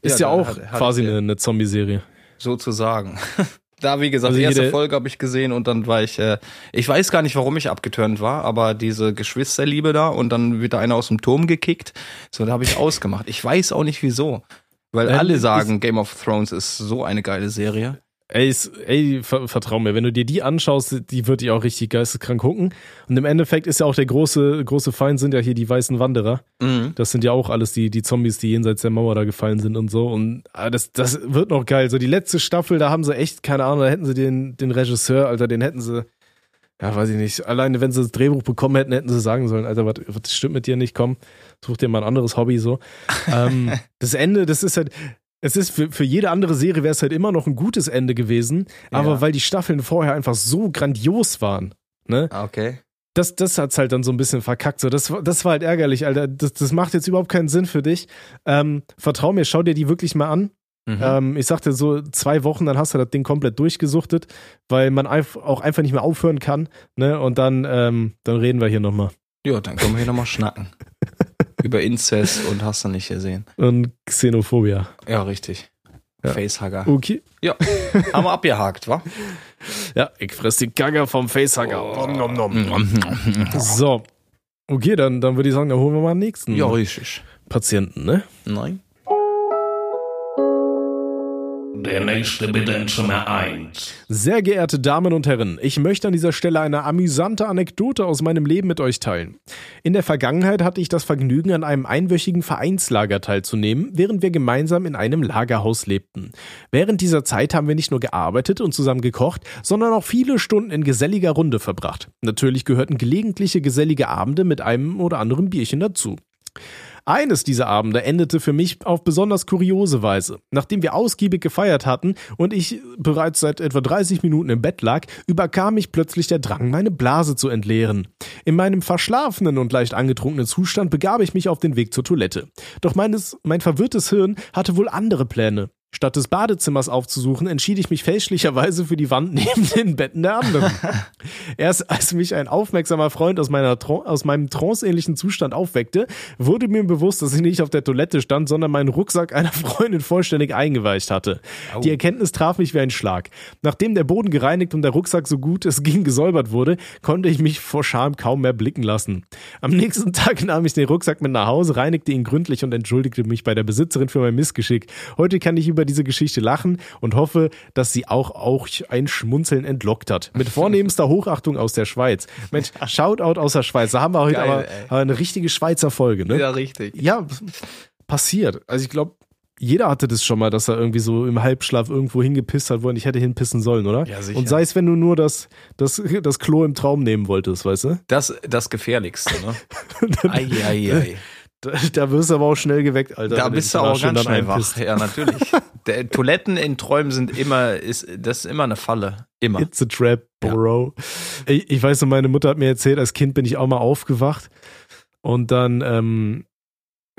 S2: Ist ja,
S1: Ja,
S2: auch
S1: hat- hat
S2: quasi eine, eine Zombie-Serie.
S1: sozusagen. Da, wie gesagt,
S2: Also
S1: die erste Folge habe ich gesehen und dann war ich, äh, ich weiß gar nicht, warum ich abgeturnt war, aber diese Geschwisterliebe da und dann wird da einer aus dem Turm gekickt, so, da habe ich ausgemacht. Ich weiß auch nicht wieso. Weil
S2: Ähm,
S1: alle sagen, Game of Thrones ist so eine geile Serie.
S2: Ey, ist, ey ver vertrau mir, wenn du dir die anschaust, die wird dich auch richtig geisteskrank gucken. Und im Endeffekt ist ja auch der große, große Feind sind ja hier die weißen Wanderer.
S1: Mhm.
S2: Das sind ja auch alles die, die Zombies, die jenseits der Mauer da gefallen sind und so. Und ah, das, das wird noch geil. So die letzte Staffel, da haben sie echt, keine Ahnung, da hätten sie den, den Regisseur, Alter, den hätten sie, ja, weiß ich nicht. Alleine, wenn sie das Drehbuch bekommen hätten, hätten sie sagen sollen, Alter, was, was stimmt mit dir nicht? Komm, such dir mal ein anderes Hobby so. ähm, das Ende, das ist halt. Es ist für, für jede andere Serie wäre es halt immer noch ein gutes Ende gewesen, aber
S1: Ja.
S2: weil die Staffeln vorher einfach so grandios waren, Ne?
S1: Ah, Okay.
S2: Das, das hat's halt dann so ein bisschen verkackt. So, das, war- das war halt ärgerlich, Alter. Das, das macht jetzt überhaupt keinen Sinn für dich. Ähm, vertrau mir, schau dir die wirklich mal an.
S1: Mhm.
S2: Ähm, ich sagte so zwei Wochen, dann hast du das Ding komplett durchgesuchtet, weil man auch einfach nicht mehr aufhören kann. Ne? Und dann, ähm, dann reden wir hier nochmal.
S1: Ja, dann können wir hier nochmal schnacken. Über Inzest und hast du nicht gesehen.
S2: Und Xenophobia.
S1: Ja, richtig.
S2: Ja.
S1: Facehugger.
S2: Okay.
S1: Haben wir abgehakt, wa?
S2: Ja, ich fress die Gagger vom Facehugger.
S1: Oh.
S2: Nom, nom, nom. So. Okay, dann, dann würde ich sagen, dann holen wir mal den nächsten
S1: Ja, richtig.
S2: Patienten, ne?
S1: Nein.
S3: Der nächste Bedenkzimmer 1.
S2: Sehr geehrte Damen und Herren, ich möchte an dieser Stelle eine amüsante Anekdote aus meinem Leben mit euch teilen. In der Vergangenheit hatte ich das Vergnügen, an einem einwöchigen Vereinslager teilzunehmen, während wir gemeinsam in einem Lagerhaus lebten. Während dieser Zeit haben wir nicht nur gearbeitet und zusammen gekocht, sondern auch viele Stunden in geselliger Runde verbracht. Natürlich gehörten gelegentliche gesellige Abende mit einem oder anderen Bierchen dazu. Eines dieser Abende endete für mich auf besonders kuriose Weise. Nachdem wir ausgiebig gefeiert hatten und ich bereits seit etwa 30 Minuten im Bett lag, überkam mich plötzlich der Drang, meine Blase zu entleeren. In meinem verschlafenen und leicht angetrunkenen Zustand begab ich mich auf den Weg zur Toilette. Doch meines, mein verwirrtes Hirn hatte wohl andere Pläne. Statt des Badezimmers aufzusuchen, entschied ich mich fälschlicherweise für die Wand neben den Betten der anderen. Erst als mich ein aufmerksamer Freund aus, meiner, aus meinem tranceähnlichen Zustand aufweckte, wurde mir bewusst, dass ich nicht auf der Toilette stand, sondern meinen Rucksack einer Freundin vollständig eingeweicht hatte. Die Erkenntnis traf mich wie ein Schlag. Nachdem der Boden gereinigt und der Rucksack so gut es ging gesäubert wurde, konnte ich mich vor Scham kaum mehr blicken lassen. Am nächsten Tag nahm ich den Rucksack mit nach Hause, reinigte ihn gründlich und entschuldigte mich bei der Besitzerin für mein Missgeschick. Heute kann ich über diese Geschichte lachen und hoffe, dass sie auch, auch ein Schmunzeln entlockt hat. Mit vornehmster Hochachtung aus der Schweiz. Mensch, Shoutout aus der Schweiz. Da haben wir heute
S1: Geil,
S2: aber, aber eine richtige Schweizer Folge, ne?
S1: Ja, richtig.
S2: Ja, passiert. Also ich glaube, jeder hatte das schon mal, dass er irgendwie so im Halbschlaf irgendwo hingepisst hat, wo er nicht hätte hinpissen sollen, oder?
S1: Ja, sicher.
S2: Und sei es, wenn du nur das, das, das Klo im Traum nehmen wolltest, weißt du?
S1: Das, das Gefährlichste, ne? ei, ei, ei.
S2: Da, da wirst du aber auch schnell geweckt, Alter.
S1: Da bist du auch ganz schnell wach. Ja, natürlich. Der, Toiletten in Träumen sind immer, ist, das ist immer eine Falle. Immer.
S2: It's a trap, bro. Ich, ich weiß noch, meine Mutter hat mir erzählt, als Kind bin ich auch mal aufgewacht und dann, ähm,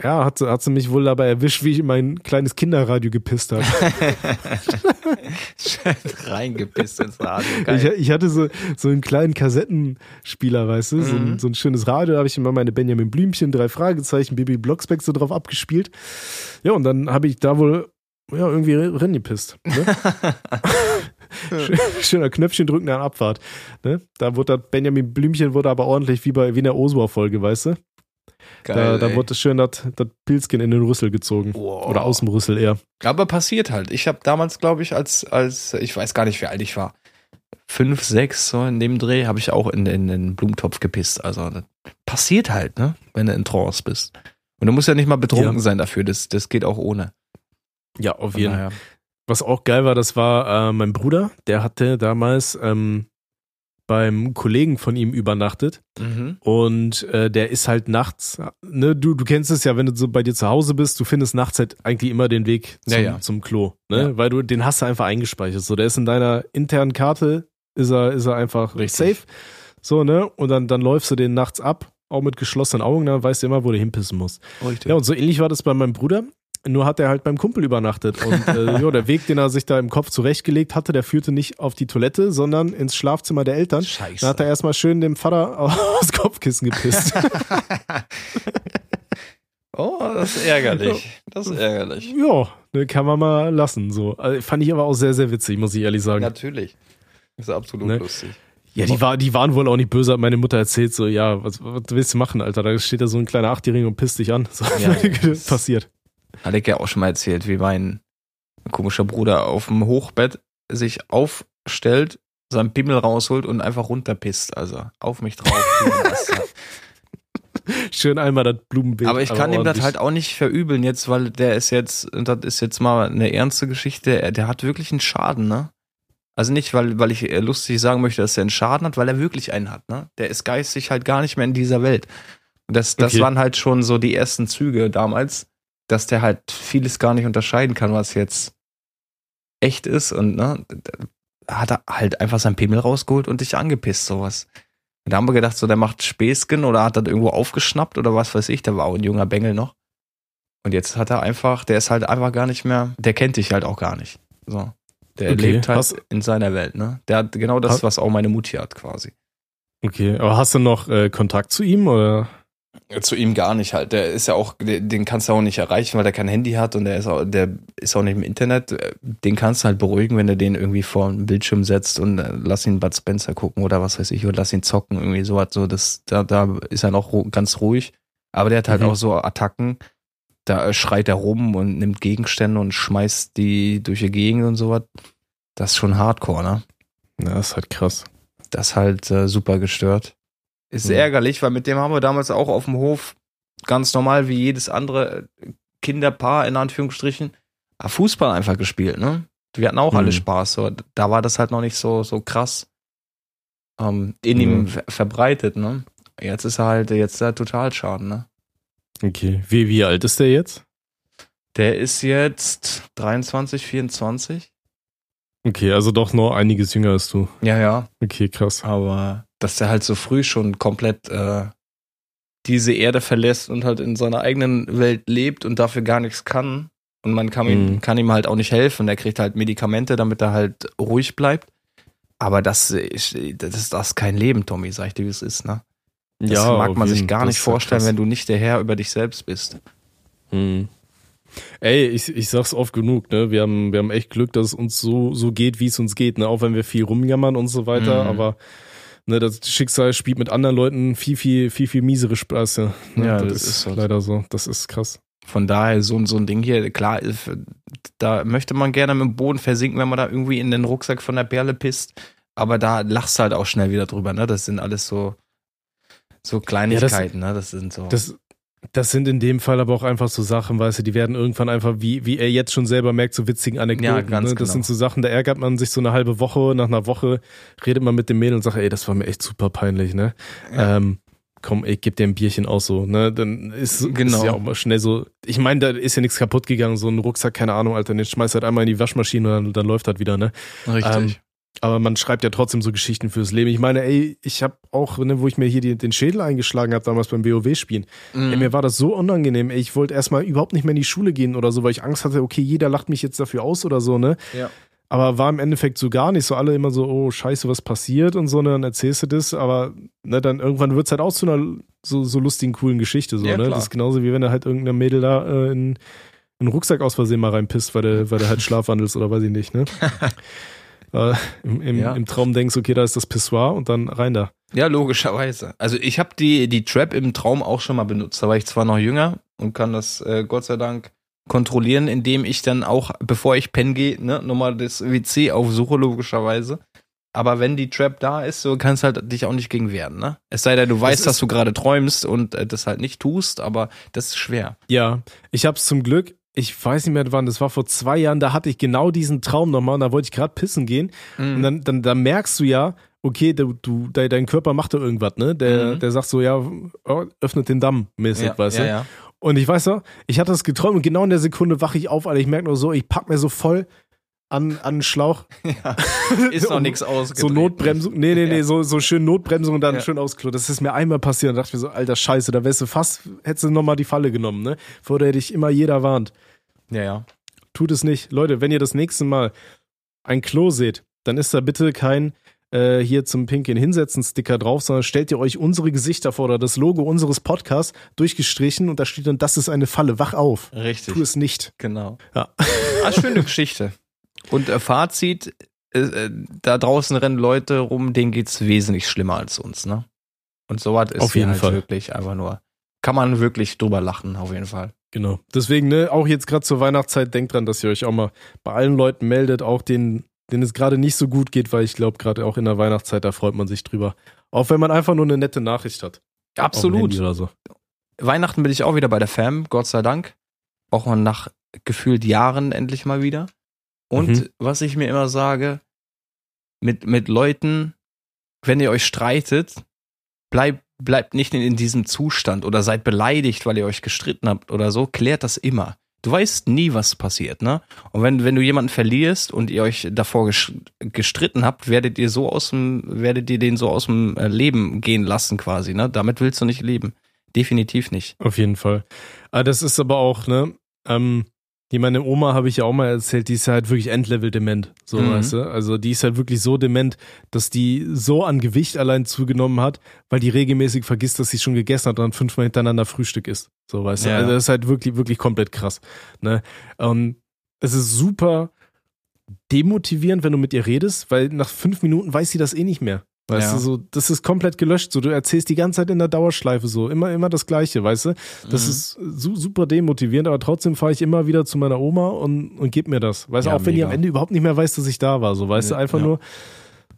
S2: ja, hat sie, hat sie mich wohl dabei erwischt, wie ich in mein kleines Kinderradio gepisst habe.
S1: Reingepisst ins Radio.
S2: Ich, ich hatte so, so einen kleinen Kassettenspieler, weißt du, so, ein,
S1: Mhm.
S2: so ein schönes Radio, da habe ich immer meine Benjamin Blümchen, drei Fragezeichen, Bibi Blocksberg so drauf abgespielt. Ja, und dann habe ich da wohl ja, irgendwie rein gepisst. Ne? Schön- Schöner Knöpfchen drücken an Abfahrt. Ne? Da wurde das Benjamin Blümchen wurde aber ordentlich wie bei wie in der Oswald-Folge, weißt du? Da,
S1: Geil,
S2: da
S1: ey.
S2: wurde schön das, das Pilzchen in den Rüssel gezogen.
S1: Wow.
S2: Oder aus dem Rüssel eher.
S1: Aber passiert halt. Ich habe damals, glaube ich, als, als, ich weiß gar nicht, wie alt ich war. Fünf, sechs, so in dem Dreh, habe ich auch in, in den Blumentopf gepisst. Also das passiert halt, ne? Wenn du in Trance bist. Und du musst ja nicht mal betrunken
S2: Ja.
S1: sein dafür. Das, das geht auch ohne.
S2: Ja, auf jeden
S1: daher.
S2: Was auch geil war, das war äh, mein Bruder, der hatte damals ähm, beim Kollegen von ihm übernachtet
S1: Mhm.
S2: und äh, der ist halt nachts, ne, du, du kennst es ja, wenn du so bei dir zu Hause bist, du findest nachts halt eigentlich immer den Weg zum,
S1: Ja, ja.
S2: zum Klo, ne,
S1: Ja.
S2: weil du den hast du einfach eingespeichert, so, der ist in deiner internen Karte, ist er, ist er einfach
S1: Richtig.
S2: safe, so, ne, und dann, dann läufst du den nachts ab, auch mit geschlossenen Augen, dann weißt du immer, wo du hinpissen musst.
S1: Richtig.
S2: Ja, und so ähnlich war das bei meinem Bruder. Nur hat er halt beim Kumpel übernachtet. Und äh, ja, der Weg, den er sich da im Kopf zurechtgelegt hatte, der führte nicht auf die Toilette, sondern ins Schlafzimmer der Eltern.
S1: Scheiße.
S2: Da hat er erstmal schön dem Vater aufs Kopfkissen gepisst.
S1: oh, das ist ärgerlich. Das ist ärgerlich.
S2: ja, ne, kann man mal lassen. So. Also, fand ich aber auch sehr, sehr witzig, muss ich ehrlich sagen. Ja,
S1: Natürlich. Das ist absolut
S2: Ne?
S1: lustig.
S2: die, war, die waren wohl auch nicht böse, hat meine Mutter erzählt, so, ja, was, was willst du machen, Alter? Da steht da so ein kleiner Achtjähriger und pisst dich an. So,
S1: Ja,
S2: passiert.
S1: Hatte ich ja auch schon mal erzählt, wie mein komischer Bruder auf dem Hochbett sich aufstellt, seinen Pimmel rausholt und einfach runterpisst. Also auf mich drauf.
S2: Schön einmal das Blumenbeet.
S1: Aber ich kann ihm das halt auch nicht verübeln jetzt, weil der ist jetzt, und das ist jetzt mal eine ernste Geschichte, er- der hat wirklich einen Schaden, ne? Also nicht, weil, weil ich äh, lustig sagen möchte, dass er einen Schaden hat, weil er wirklich einen hat, ne? Der ist geistig halt gar nicht mehr in dieser Welt. Und das, das
S2: Okay.
S1: waren halt schon so die ersten Züge damals, dass der halt vieles gar nicht unterscheiden kann, was jetzt echt ist und, ne? Hat er halt einfach sein Pimmel rausgeholt und dich angepisst, sowas. Und da haben wir gedacht, so der macht Späßchen oder hat das irgendwo aufgeschnappt oder was weiß ich. Da war auch ein junger Bengel noch. Und jetzt hat er einfach, der ist halt einfach gar nicht mehr, der kennt dich halt auch gar nicht. So. Der
S2: Okay,
S1: lebt halt
S2: hast-
S1: in seiner Welt, ne? Der hat genau das, was auch meine Mutti hat, quasi.
S2: Okay, aber hast du noch äh, Kontakt zu ihm oder?
S1: Zu ihm gar nicht halt. Der ist ja auch, den den kannst du auch nicht erreichen, weil der kein Handy hat und der ist auch, der ist auch nicht im Internet. Den kannst du halt beruhigen, wenn du den irgendwie vor einen Bildschirm setzt und äh, lass ihn Bud Spencer gucken oder was weiß ich, oder lass ihn zocken, irgendwie sowas. So, das, da, da ist er noch ganz ruhig. Aber der hat halt
S2: Mhm.
S1: auch so Attacken. Da äh, schreit er rum und nimmt Gegenstände und schmeißt die durch die Gegend und sowas. Das ist schon hardcore, ne?
S2: Das ist halt krass.
S1: das halt äh, super gestört. Ist
S2: Mhm.
S1: ärgerlich, weil mit dem haben wir damals auch auf dem Hof ganz normal wie jedes andere äh, Kinderpaar in Anführungsstrichen äh, Fußball einfach gespielt, ne? Wir hatten auch
S2: Mhm.
S1: alle Spaß, so. da war das halt noch nicht so so krass ähm, in ihm
S2: Mhm.
S1: ver- verbreitet, ne? Jetzt ist er halt jetzt ist er total schaden, ne?
S2: Okay. Wie, wie alt ist der jetzt?
S1: Der ist jetzt 23, 24.
S2: Okay, also doch noch einiges jünger als du.
S1: Ja, ja.
S2: Okay, krass.
S1: Aber dass der halt so früh schon komplett äh, diese Erde verlässt und halt in seiner eigenen Welt lebt und dafür gar nichts kann. Und man kann, ihm,
S2: Mhm.
S1: kann ihm halt auch nicht helfen. Der kriegt halt Medikamente, damit er halt ruhig bleibt. Aber das ist, das ist das kein Leben, Tommy, sag ich dir, wie es ist, ne? Das mag
S2: auf
S1: man sich gar
S2: das
S1: nicht
S2: ja
S1: vorstellen,
S2: krass.
S1: wenn du nicht der Herr über dich selbst bist.
S2: Mhm. Ey, ich, ich sag's oft genug, ne? Wir haben, wir haben echt Glück, dass es uns so, so geht, wie es uns geht, ne? Auch wenn wir viel rumjammern und so weiter,
S1: Mhm.
S2: aber ne, das Schicksal spielt mit anderen Leuten viel, viel, viel, viel miesere Spaße. Ne?
S1: Ja,
S2: das,
S1: das
S2: ist,
S1: so.
S2: leider so. Das ist krass.
S1: Von daher, so, so ein Ding hier, klar, da möchte man gerne mit dem Boden versinken, wenn man da irgendwie in den Rucksack von der Perle pisst. Aber da lachst du halt auch schnell wieder drüber, ne? Das sind alles so, so Kleinigkeiten, ne? Das sind so.
S2: Das, das sind in dem Fall aber auch einfach so Sachen, weißt du, die werden irgendwann einfach, wie, wie er jetzt schon selber merkt, so witzigen Anekdoten.
S1: Ja, ganz
S2: ne? Das
S1: genau.
S2: sind so Sachen, da ärgert man sich so eine halbe Woche, nach einer Woche redet man mit dem Mädel und sagt, ey, das war mir echt super peinlich, ne?
S1: Ja.
S2: Ähm, komm, ich geb dir ein Bierchen aus so, ne? Dann ist,
S1: Genau.
S2: ist ja auch mal schnell so. Ich meine, da ist ja nichts kaputt gegangen, so ein Rucksack, keine Ahnung, Alter, den schmeißt halt einmal in die Waschmaschine und dann, dann läuft das wieder, ne?
S1: Richtig.
S2: Ähm, aber man schreibt ja trotzdem so Geschichten fürs Leben. Ich meine, ey, ich habe auch, ne, wo ich mir hier die, den Schädel eingeschlagen habe, damals beim WoW-Spielen,
S1: Mhm.
S2: Mir war das so unangenehm. Ey, ich wollte erstmal überhaupt nicht mehr in die Schule gehen oder so, weil ich Angst hatte, okay, jeder lacht mich jetzt dafür aus oder so, ne?
S1: Ja.
S2: Aber war im Endeffekt so gar nicht. So alle immer so, oh, scheiße, was passiert und so, ne? Dann erzählst du das, aber ne, dann irgendwann wird's halt auch zu einer so, so lustigen, coolen Geschichte, so,
S1: Ja,
S2: ne?
S1: klar.
S2: Das ist genauso wie wenn du halt irgendeiner Mädel da äh, in, in einen Rucksack aus Versehen mal reinpisst, weil der, weil der halt schlafwandelst oder weiß ich nicht, ne? äh, im, im,
S1: Ja.
S2: Im Traum denkst, okay, da ist das Pissoir und dann rein da.
S1: Ja, logischerweise. Also ich habe die, die Trap im Traum auch schon mal benutzt. Da war ich zwar noch jünger und kann das äh, Gott sei Dank kontrollieren, indem ich dann auch, bevor ich pennen gehe, ne, nochmal das WC aufsuche, logischerweise. Aber wenn die Trap da ist, so kannst halt dich auch nicht gegen wehren, ne? Es sei denn, du weißt, dass du gerade träumst und äh, das halt nicht tust, aber das ist schwer.
S2: Ja, ich hab's zum Glück, ich weiß nicht mehr wann, das war vor zwei Jahren, da hatte ich genau diesen Traum nochmal und da wollte ich gerade pissen gehen.
S1: Mhm.
S2: Und dann, dann, dann merkst du ja, okay, du, du, de, dein Körper macht da irgendwas, ne? Der,
S1: Mhm.
S2: der sagt so, ja, oh, öffnet den Damm mäßig,
S1: ja,
S2: weißt
S1: ja,
S2: du?
S1: ja.
S2: Und ich weiß noch, ich hatte das geträumt und genau in der Sekunde wache ich auf, Alter. Ich merke nur so, ich pack mir so voll an, an den Schlauch.
S1: ja. Ist noch nichts ausgedreht.
S2: So Notbremsung, nee, nee, nee,
S1: Ja.
S2: so, so schön Notbremsung und dann
S1: Ja.
S2: schön aufs Klo. Das ist mir einmal passiert und dachte ich mir so, alter Scheiße, da wärst du fast, hättest du nochmal die Falle genommen, ne? Vor der dich immer jeder warnt.
S1: Ja, ja.
S2: Tut es nicht. Leute, wenn ihr das nächste Mal ein Klo seht, dann ist da bitte kein äh, hier zum Pinkeln hinsetzen Sticker drauf, sondern stellt ihr euch unsere Gesichter vor oder das Logo unseres Podcasts durchgestrichen und da steht dann, das ist eine Falle, wach auf.
S1: Richtig.
S2: Tu es nicht.
S1: Genau.
S2: Ja.
S1: Ah, schöne Geschichte. Und äh, Fazit, äh, äh, da draußen rennen Leute rum, denen geht's wesentlich schlimmer als uns, ne? Und sowas ist
S2: Auf jeden
S1: halt
S2: Fall.
S1: wirklich einfach nur, kann man wirklich drüber lachen, auf jeden Fall.
S2: Genau. Deswegen, ne, auch jetzt gerade zur Weihnachtszeit, denkt dran, dass ihr euch auch mal bei allen Leuten meldet, auch denen, denen es gerade nicht so gut geht, weil ich glaube, gerade auch in der Weihnachtszeit, da freut man sich drüber. Auch wenn man einfach nur eine nette Nachricht hat.
S1: Absolut.
S2: So.
S1: Weihnachten bin ich auch wieder bei der Fam, Gott sei Dank. Auch nach gefühlt Jahren endlich mal wieder. Und
S2: Mhm.
S1: was ich mir immer sage, mit, mit Leuten, wenn ihr euch streitet, bleibt bleibt nicht in, in diesem Zustand oder seid beleidigt, weil ihr euch gestritten habt oder so, klärt das immer. Du weißt nie, was passiert, ne? Und wenn, wenn du jemanden verlierst und ihr euch davor gestritten habt, werdet ihr so aus dem, werdet ihr den so aus dem äh, Leben gehen lassen quasi, ne? Damit willst du nicht leben. Definitiv nicht.
S2: Auf jeden Fall. Ah, das ist aber auch, ne? Ähm, die meine Oma habe ich ja auch mal erzählt, die ist halt wirklich Endlevel dement, so mhm. weißt du. Also die ist halt wirklich so dement, dass die so an Gewicht allein zugenommen hat, weil die regelmäßig vergisst, dass sie schon gegessen hat und dann fünfmal hintereinander Frühstück isst. So weißt ja. du. Also das ist halt wirklich, wirklich komplett krass. Ne? Und es ist super demotivierend, wenn du mit ihr redest, weil nach fünf Minuten weiß sie das eh nicht mehr. Weißt ja. du, so, das ist komplett gelöscht. So, du erzählst die ganze Zeit in der Dauerschleife so, immer, immer das Gleiche, weißt du? Das mhm. ist su super demotivierend, aber trotzdem fahre ich immer wieder zu meiner Oma und, und gib mir das. Weißt du, ja, auch wenn die am Ende überhaupt nicht mehr weiß, dass ich da war, so, weißt ja, du, einfach nur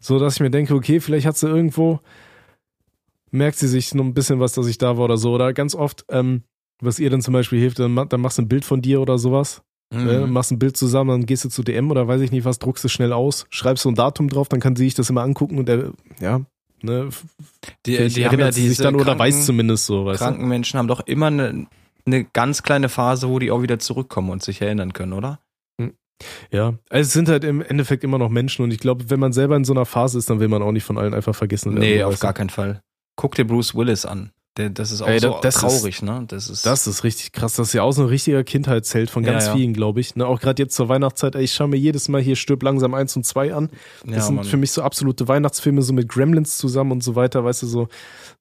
S2: so, dass ich mir denke, okay, vielleicht hat sie irgendwo, merkt sie sich nur ein bisschen was, dass ich da war oder so. Oder ganz oft, ähm, was ihr dann zum Beispiel hilft, dann, dann machst du ein Bild von dir oder sowas Mhm. Äh, machst ein Bild zusammen, dann gehst du zu DM oder weiß ich nicht was, druckst es schnell aus, schreibst so ein Datum drauf, dann kann sie sich das immer angucken und der, ja, ne,
S1: die, die haben ja sich
S2: dann oder weiß zumindest so.
S1: Weißt kranken du? Menschen haben doch immer eine, eine ganz kleine Phase, wo die auch wieder zurückkommen und sich erinnern können, oder?
S2: Hm. Ja, also es sind halt im Endeffekt immer noch Menschen und ich glaube, wenn man selber in so einer Phase ist, dann will man auch nicht von allen einfach vergessen
S1: werden. Nee, auf gar keinen Fall. Guck dir Bruce Willis an. Das ist auch Ey, so das traurig,
S2: ist,
S1: ne?
S2: Das ist, das ist richtig krass. Das ist ja auch so ein richtiger Kindheitsheld von ganz ja, ja. vielen, glaube ich. Ne? Auch gerade jetzt zur Weihnachtszeit. Ey, ich schaue mir jedes Mal hier Stirb langsam eins und zwei an. Das ja, sind Mann. für mich so absolute Weihnachtsfilme, so mit Gremlins zusammen und so weiter. Weißt du, so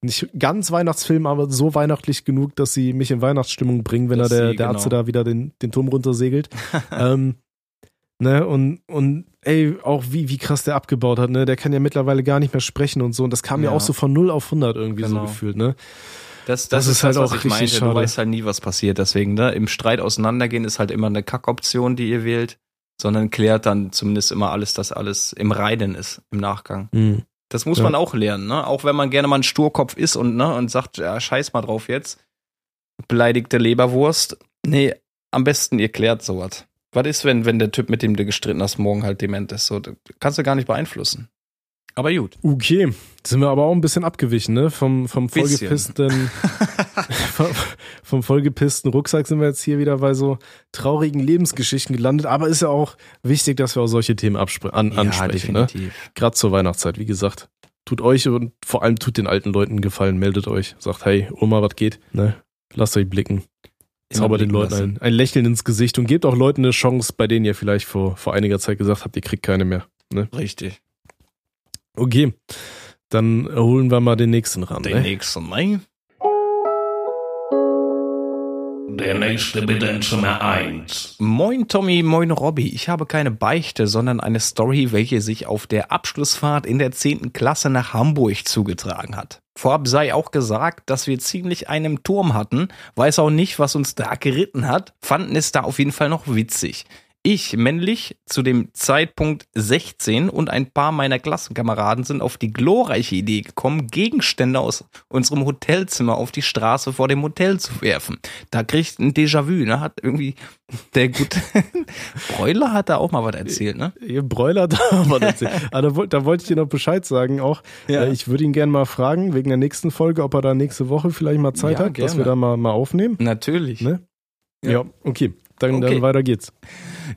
S2: nicht ganz Weihnachtsfilm, aber so weihnachtlich genug, dass sie mich in Weihnachtsstimmung bringen, wenn da der, der genau. Arzt da wieder den, den Turm runtersegelt. ähm, Ne, und, und ey, auch wie, wie krass der abgebaut hat, ne? Der kann ja mittlerweile gar nicht mehr sprechen und so. Und das kam ja, ja auch so von 0 auf 100 irgendwie genau. so gefühlt, ne?
S1: Das, das, das ist, ist halt das, auch was ich meinte. Schade. Du weißt halt nie, was passiert. Deswegen, ne? Im Streit auseinandergehen ist halt immer eine Kackoption, die ihr wählt, sondern klärt dann zumindest immer alles, dass alles im Reinen ist, im Nachgang. Mhm. Das muss ja. man auch lernen, ne? Auch wenn man gerne mal ein Sturkopf ist und, ne, und sagt, ja, scheiß mal drauf jetzt. Beleidigte Leberwurst. Nee, am besten ihr klärt sowas. Was ist, wenn, wenn der Typ, mit dem du gestritten hast, morgen halt dement ist? So, kannst du gar nicht beeinflussen. Aber gut.
S2: Okay, Jetzt sind wir aber auch ein bisschen abgewichen, ne? Vom, vom vollgepissten, vom, vom vollgepissten Rucksack sind wir jetzt hier wieder bei so traurigen Lebensgeschichten gelandet. Aber ist ja auch wichtig, dass wir auch solche Themen an, ansprechen, ja, ne? Gerade zur Weihnachtszeit, wie gesagt. Tut euch und vor allem tut den alten Leuten einen Gefallen, meldet euch. Sagt, hey, Oma, was geht? Ne? Lasst euch blicken. Zauber den Leuten ein, ein, Lächeln ins Gesicht und gebt auch Leuten eine Chance, bei denen ihr vielleicht vor, vor einiger Zeit gesagt habt, ihr kriegt keine mehr. Ne?
S1: Richtig.
S2: Okay, dann holen wir mal den nächsten ran.
S1: Den ne? nächsten, ne?
S3: Der nächste bitte in Zimmer 1.
S1: Moin Tommy, moin Robby. Ich habe keine Beichte, sondern eine Story, welche sich auf der Abschlussfahrt in der 10. Klasse nach Hamburg zugetragen hat. Vorab sei auch gesagt, dass wir ziemlich einen Turm hatten, weiß auch nicht, was uns da geritten hat, fanden es da auf jeden Fall noch witzig. Ich, männlich, zu dem Zeitpunkt 16 und ein paar meiner Klassenkameraden sind auf die glorreiche Idee gekommen, Gegenstände aus unserem Hotelzimmer auf die Straße vor dem Hotel zu werfen. Da kriegt ein Déjà-vu, ne? Hat irgendwie der gute Bräuler hat da auch mal was erzählt, ne?
S2: Ihr Bräuler hat da was erzählt. Aber ah, da, da, wollte ich dir noch Bescheid sagen auch. Ja. Äh, ich würde ihn gerne mal fragen, wegen der nächsten Folge, ob er da nächste Woche vielleicht mal Zeit ja, hat, gerne. dass wir da mal, mal aufnehmen.
S1: Natürlich.
S2: Ne? Ja. ja, okay. Dann, okay. dann weiter geht's.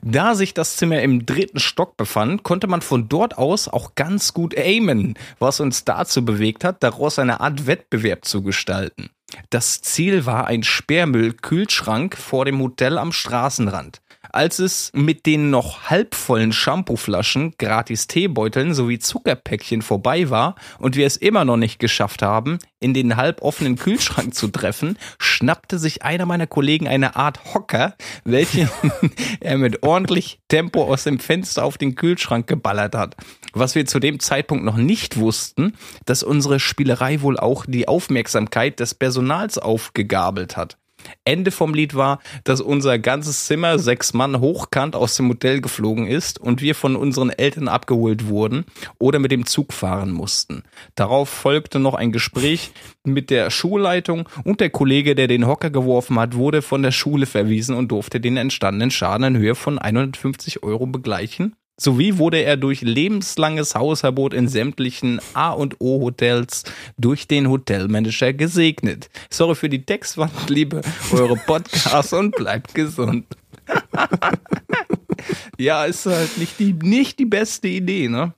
S1: Da sich das Zimmer im dritten Stock befand, konnte man von dort aus auch ganz gut aimen, was uns dazu bewegt hat, daraus eine Art Wettbewerb zu gestalten. Das Ziel war ein Sperrmüll-Kühlschrank vor dem Hotel am Straßenrand. Als es mit den noch halbvollen Shampooflaschen, gratis Teebeuteln sowie Zuckerpäckchen vorbei war und wir es immer noch nicht geschafft haben, in den halboffenen Kühlschrank zu treffen, schnappte sich einer meiner Kollegen eine Art Hocker, welchen er mit ordentlich Tempo aus dem Fenster auf den Kühlschrank geballert hat. Was wir zu dem Zeitpunkt noch nicht wussten, dass unsere Spielerei wohl auch die Aufmerksamkeit des Personals aufgegabelt hat. Ende vom Lied war, dass unser ganzes Zimmer sechs Mann hochkant aus dem Hotel geflogen ist und wir von unseren Eltern abgeholt wurden oder mit dem Zug fahren mussten. Darauf folgte noch ein Gespräch mit der Schulleitung und der Kollege, der den Hocker geworfen hat, wurde von der Schule verwiesen und durfte den entstandenen Schaden in Höhe von 150 Euro begleichen Sowie wurde er durch lebenslanges Hausverbot in sämtlichen A und O Hotels durch den Hotelmanager gesegnet. Sorry für die Textwand, liebe eure Podcasts und bleibt gesund. ja, ist halt nicht die, nicht die beste Idee, ne?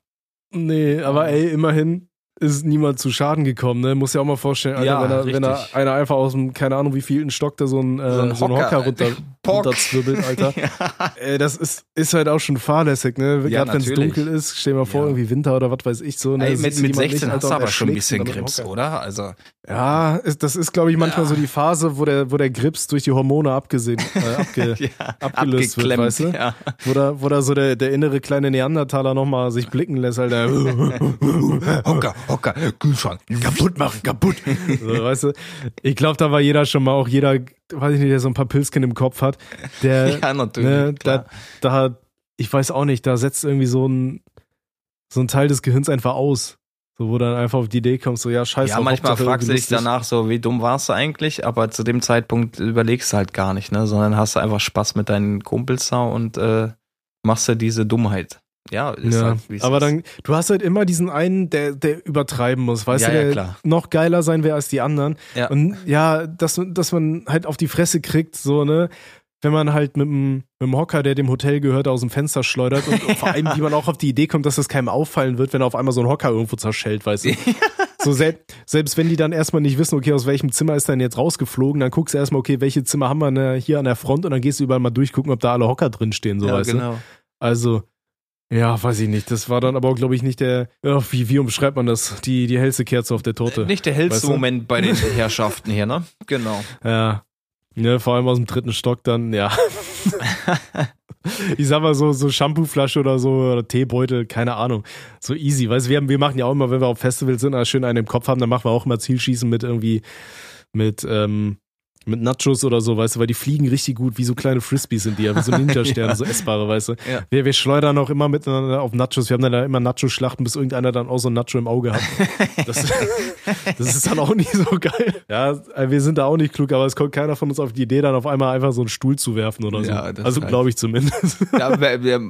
S2: Nee, aber ey, immerhin ist niemand zu Schaden gekommen, ne? Muss ja auch mal vorstellen, Alter,
S1: Ja,
S2: wenn, er, wenn er einer einfach aus dem, keine Ahnung, wie vielten Stock da so ein, äh, so
S1: ein
S2: ein Hocker,
S1: Hocker,
S2: runter, runterzwirbelt, Alter. Ey, das ist, ist halt auch schon fahrlässig, ne?
S1: Ja,
S2: Gerade wenn es dunkel ist, stell dir mal vor,
S1: Ja.
S2: irgendwie Winter oder was weiß ich so. Ne?
S1: Ey, mit, mit
S2: jemanden
S1: 16
S2: nicht,
S1: hast du aber schon ein bisschen Grips, oder? Also,
S2: Ja, ist, das ist, glaube ich, manchmal
S1: Ja.
S2: so die Phase, wo der, wo der Grips durch die Hormone abgesehen, äh, abge,
S1: ja,
S2: abgelöst wird, weißt du?
S1: ja.
S2: Wo da, wo da so der, der innere kleine Neandertaler nochmal sich blicken lässt, Alter.
S1: Hocker, Hocker, Kühlschrank.
S2: kaputt machen, kaputt. So, weißt du, ich glaube, da war jeder schon mal, auch jeder, weiß ich nicht, der so ein paar Pilzchen im Kopf hat, der,
S1: Ja, natürlich.
S2: ne, da, da, ich weiß auch nicht, da setzt irgendwie so ein, so ein Teil des Gehirns einfach aus. So, wo dann einfach auf die Idee kommst, so, ja, scheiße.
S1: Ja, manchmal fragst du dich danach so, wie dumm warst du eigentlich? Aber zu dem Zeitpunkt überlegst du halt gar nicht, ne? Sondern hast du einfach Spaß mit deinen Kumpels da und äh, machst du diese Dummheit. Ja, ist
S2: Ja,
S1: halt, wie es
S2: aber
S1: ist.
S2: dann, du hast halt immer diesen einen, der, der übertreiben muss, weißt
S1: Ja,
S2: du,
S1: ja,
S2: der
S1: klar.
S2: noch geiler sein will als die anderen.
S1: Ja.
S2: Und ja, dass, dass man halt auf die Fresse kriegt, so, ne, wenn man halt mit dem, mit dem Hocker, der dem Hotel gehört, aus dem Fenster schleudert und vor allem, wie man auch auf die Idee kommt, dass das keinem auffallen wird, wenn auf einmal so ein Hocker irgendwo zerschellt, weißt du. So sel selbst wenn die dann erstmal nicht wissen, okay, aus welchem Zimmer ist denn jetzt rausgeflogen, dann guckst du erstmal, okay, welche Zimmer haben wir denn hier an der Front und dann gehst du überall mal durchgucken, ob da alle Hocker drin stehen, so
S1: ja,
S2: weißt du.
S1: genau.
S2: Also, ja, weiß ich nicht. Das war dann aber, glaube ich, nicht der, ja, wie, wie umschreibt man das? Die, die hellste Kerze auf der Torte.
S1: Nicht der hellste
S2: Weißt du?
S1: Moment bei den Herrschaften hier, ne? Genau.
S2: Ja. Ne, vor allem aus dem dritten Stock dann, ja. ich sag mal so, so Shampooflasche oder so, oder Teebeutel, keine Ahnung. So easy. Weißt du, wir, haben- wir machen ja auch immer, wenn wir auf Festivals sind, schön einen im Kopf haben, dann machen wir auch immer Zielschießen mit irgendwie, mit, ähm, mit Nachos oder so, weißt du, weil die fliegen richtig gut, wie so kleine Frisbees sind die ja, wie so Ninja-Sterne, so essbare, weißt du.
S1: Ja.
S2: Wir, wir schleudern auch immer miteinander auf Nachos. Wir haben dann da immer Nacho-Schlachten, bis irgendeiner dann auch so ein Nacho im Auge hat. Das, das ist dann auch nicht so geil. Ja, wir sind da auch nicht klug, aber es kommt keiner von uns auf die Idee, dann auf einmal einfach so einen Stuhl zu werfen oder so.
S1: Ja,
S2: also glaube ich zumindest.
S1: Ja, wir, wir,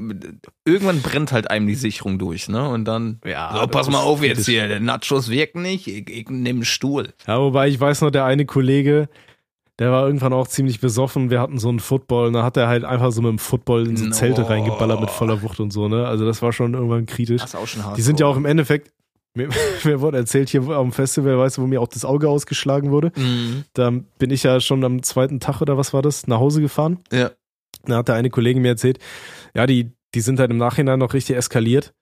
S1: irgendwann brennt halt einem die Sicherung durch, ne? Und dann,
S2: Ja,
S1: so, pass mal auf jetzt hier, der Nachos wirken nicht, ich, ich nehme einen Stuhl.
S2: Ja, wobei ich weiß noch, der eine Kollege, der war irgendwann auch ziemlich besoffen. Wir hatten so einen Football und da hat er halt einfach so mit dem Football in so
S1: No.
S2: Zelte reingeballert mit voller Wucht und so, ne? Also das war schon irgendwann kritisch.
S1: Das ist auch schon hart.
S2: Die sind ja auch im Endeffekt, mir, mir wurde erzählt hier am Festival, weißt du, wo mir auch das Auge ausgeschlagen wurde.
S1: Mhm.
S2: Da bin ich ja schon am zweiten Tag oder was war das, nach Hause gefahren.
S1: Ja.
S2: Da hat der eine Kollege mir erzählt, ja, die, die sind halt im Nachhinein noch richtig eskaliert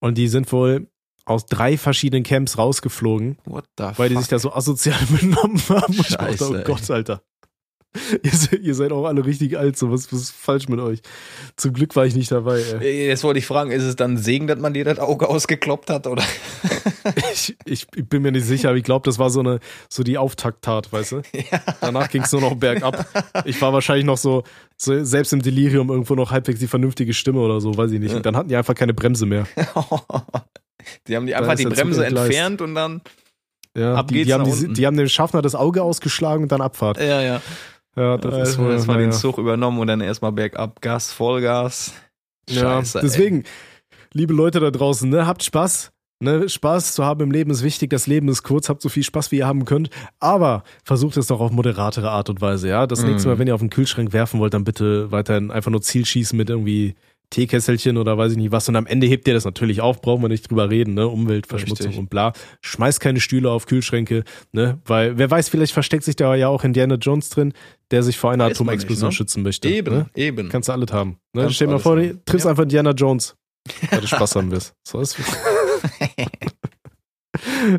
S2: und die sind wohl aus drei verschiedenen Camps rausgeflogen,
S1: What the
S2: weil die
S1: fuck?
S2: sich da so asozial benommen haben. Ich dachte,
S1: Scheiße,
S2: oh
S1: ey.
S2: Gott, Alter. Ihr seid, ihr seid auch alle richtig alt, so was, was ist falsch mit euch? Zum Glück war ich nicht dabei. Ey.
S1: Jetzt wollte ich fragen, ist es dann ein Segen, dass man dir das Auge ausgekloppt hat, oder?
S2: Ich, ich, bin mir nicht sicher, aber ich glaube, das war so eine, so die Auftakttat, weißt du? Danach ging es nur noch bergab. Ich war wahrscheinlich noch so, so, selbst im Delirium irgendwo noch halbwegs die vernünftige Stimme oder so, weiß ich nicht. Und dann hatten die einfach keine Bremse mehr.
S1: Die haben die einfach die Bremse entfernt und dann.
S2: Ja,
S1: Ab
S2: die,
S1: geht's
S2: die, haben die, die haben dem Schaffner das Auge ausgeschlagen und dann Abfahrt.
S1: Ja, ja.
S2: Ja, das ist wohl,
S1: erstmal den
S2: naja.
S1: Zug übernommen und dann erstmal bergab, Gas, Vollgas.
S2: Ja,
S1: Scheiße.
S2: deswegen, liebe Leute da draußen, ne, habt Spaß. Ne, Spaß zu haben im Leben ist wichtig. Das Leben ist kurz. Habt so viel Spaß, wie ihr haben könnt. Aber versucht es doch auf moderatere Art und Weise. Ja, das
S1: Mhm.
S2: nächste Mal, wenn ihr auf den Kühlschrank werfen wollt, dann bitte weiterhin einfach nur Zielschießen mit irgendwie Teekesselchen oder weiß ich nicht was. Und am Ende hebt ihr das natürlich auf. Brauchen wir nicht drüber reden. Ne, Umweltverschmutzung
S1: Richtig.
S2: und bla. Schmeißt keine Stühle auf Kühlschränke. Ne, weil wer weiß, vielleicht versteckt sich da ja auch Indiana Jones drin, der sich vor einer
S1: Weiß
S2: Atomexplosion
S1: nicht, ne?
S2: schützen möchte.
S1: Eben,
S2: Ne?
S1: eben.
S2: Kannst du alles haben. Ne?
S1: Kannst
S2: Stell dir mal vor, du triffst
S1: Ja.
S2: einfach Indiana Jones. Weil du Spaß haben wirst. So ist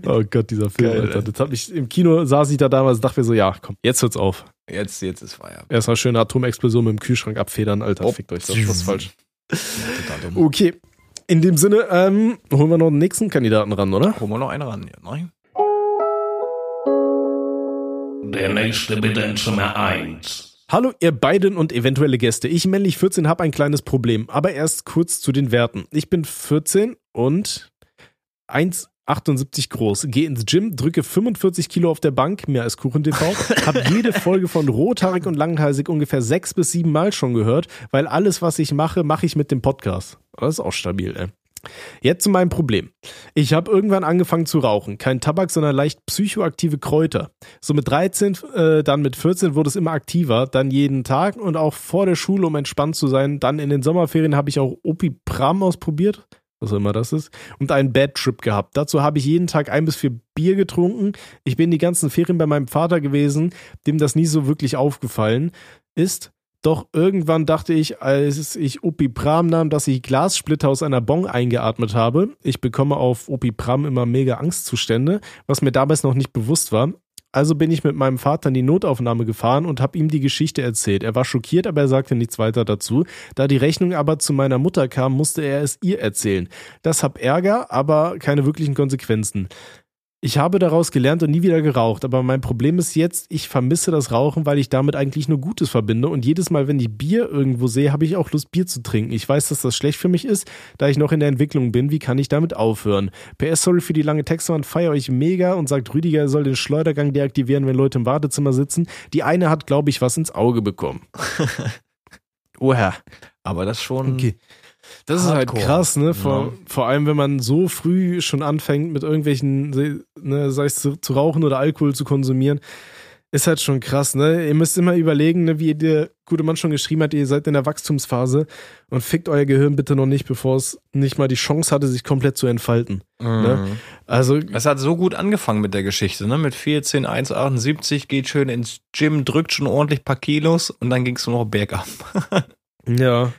S2: Oh Gott, dieser Film,
S1: Geil,
S2: Alter. Das hab ich, Im Kino saß ich da damals und dachte mir so, ja, komm, jetzt hört's auf.
S1: Jetzt, jetzt ist Feierabend.
S2: Erstmal schöne Atomexplosion mit dem Kühlschrank abfedern, Alter.
S1: Oh.
S2: Fickt euch, das ist falsch.
S1: Total dumm.
S2: Okay. In dem Sinne, ähm, holen wir noch den nächsten Kandidaten ran, oder?
S1: Holen wir noch einen ran hier, ne?
S3: Der nächste bitte in Zimmer 1.
S2: Hallo, ihr beiden und eventuelle Gäste. Ich, männlich 14, habe ein kleines Problem, aber erst kurz zu den Werten. Ich bin 14 und 1, 78 groß, gehe ins Gym, drücke 45 Kilo auf der Bank, mehr als KuchenTV, habe jede Folge von Rothaarig und Langhalsig ungefähr sechs bis sieben Mal schon gehört, weil alles, was ich mache, mache ich mit dem Podcast. Das ist auch stabil, ey. Jetzt zu meinem Problem. Ich habe irgendwann angefangen zu rauchen. Kein Tabak, sondern leicht psychoaktive Kräuter. So mit 13, äh, dann mit 14 wurde es immer aktiver. Dann jeden Tag und auch vor der Schule, um entspannt zu sein. Dann in den Sommerferien habe ich auch Opipram ausprobiert. Was immer das ist. Und einen Bad Trip gehabt. Dazu habe ich jeden Tag ein bis vier Bier getrunken. Ich bin die ganzen Ferien bei meinem Vater gewesen, dem das nie so wirklich aufgefallen ist. Doch irgendwann dachte ich, als ich Opipram nahm, dass ich Glassplitter aus einer Bong eingeatmet habe. Ich bekomme auf Opipram immer mega Angstzustände, was mir damals noch nicht bewusst war. Also bin ich mit meinem Vater in die Notaufnahme gefahren und habe ihm die Geschichte erzählt. Er war schockiert, aber er sagte nichts weiter dazu. Da die Rechnung aber zu meiner Mutter kam, musste er es ihr erzählen. Das hab Ärger, aber keine wirklichen Konsequenzen. Ich habe daraus gelernt und nie wieder geraucht, aber mein Problem ist jetzt, ich vermisse das Rauchen, weil ich damit eigentlich nur Gutes verbinde und jedes Mal, wenn ich Bier irgendwo sehe, habe ich auch Lust, Bier zu trinken. Ich weiß, dass das schlecht für mich ist, da ich noch in der Entwicklung bin. Wie kann ich damit aufhören? PS, sorry für die lange Texte und feiere euch mega und sagt Rüdiger, er soll den Schleudergang deaktivieren, wenn Leute im Wartezimmer sitzen. Die eine hat, glaube ich, was ins Auge bekommen. Oha.
S1: Aber das schon.
S2: Okay. Das
S1: Hardcore.
S2: ist halt krass, ne? Vor,
S1: Ja.
S2: vor allem, wenn man so früh schon anfängt, mit irgendwelchen, ne, sei es zu, zu rauchen oder Alkohol zu konsumieren, ist halt schon krass, ne? Ihr müsst immer überlegen, ne, wie der gute Mann schon geschrieben hat, ihr seid in der Wachstumsphase und fickt euer Gehirn bitte noch nicht, bevor es nicht mal die Chance hatte, sich komplett zu entfalten. Ne?
S1: Mhm.
S2: Also,
S1: Es hat so gut angefangen mit der Geschichte, ne? Mit 14, 1,78, geht schön ins Gym, drückt schon ordentlich paar Kilos und dann ging es nur noch bergab.
S2: Ja,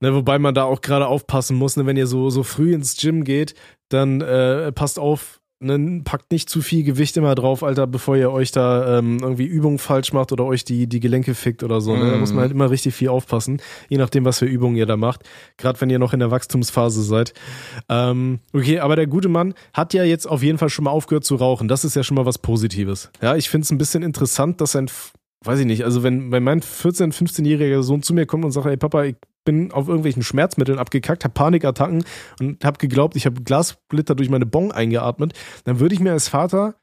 S2: ne, wobei man da auch gerade aufpassen muss, ne, wenn ihr so, so früh ins Gym geht, dann äh, passt auf, ne, packt nicht zu viel Gewicht immer drauf, Alter, bevor ihr euch da ähm, irgendwie Übungen falsch macht oder euch die, die Gelenke fickt oder so. Ne? Da
S1: Mhm.
S2: muss man halt immer richtig viel aufpassen, je nachdem, was für Übungen ihr da macht. Gerade wenn ihr noch in der Wachstumsphase seid. Ähm, okay, aber der gute Mann hat ja jetzt auf jeden Fall schon mal aufgehört zu rauchen. Das ist ja schon mal was Positives. Ja, ich finde es ein bisschen interessant, dass sein weiß ich nicht, also wenn, wenn mein 14-, 15-jähriger Sohn zu mir kommt und sagt, ey Papa, ich bin auf irgendwelchen Schmerzmitteln abgekackt, habe Panikattacken und habe geglaubt, ich habe Glassplitter durch meine Bong eingeatmet, dann würde ich mir als Vater,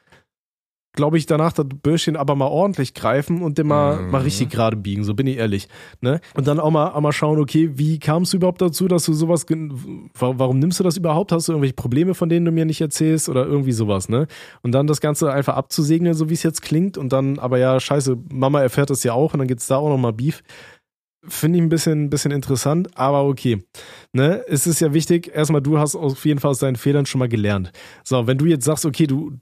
S2: glaube ich, danach das Bürschchen aber mal ordentlich greifen und den mal,
S1: Mhm.
S2: mal richtig gerade biegen, so bin ich ehrlich. Ne? Und dann auch mal, auch mal schauen, okay, wie kamst du überhaupt dazu, dass du sowas, warum nimmst du das überhaupt? Hast du irgendwelche Probleme, von denen du mir nicht erzählst oder irgendwie sowas, ne? Und dann das Ganze einfach abzusegnen, so wie es jetzt klingt und dann, aber ja, scheiße, Mama erfährt das ja auch und dann gibt's da auch nochmal Beef. Finde ich ein bisschen, bisschen interessant, aber okay. Ne? Es ist ja wichtig, erstmal, du hast auf jeden Fall aus deinen Fehlern schon mal gelernt. So, wenn du jetzt sagst, okay, du,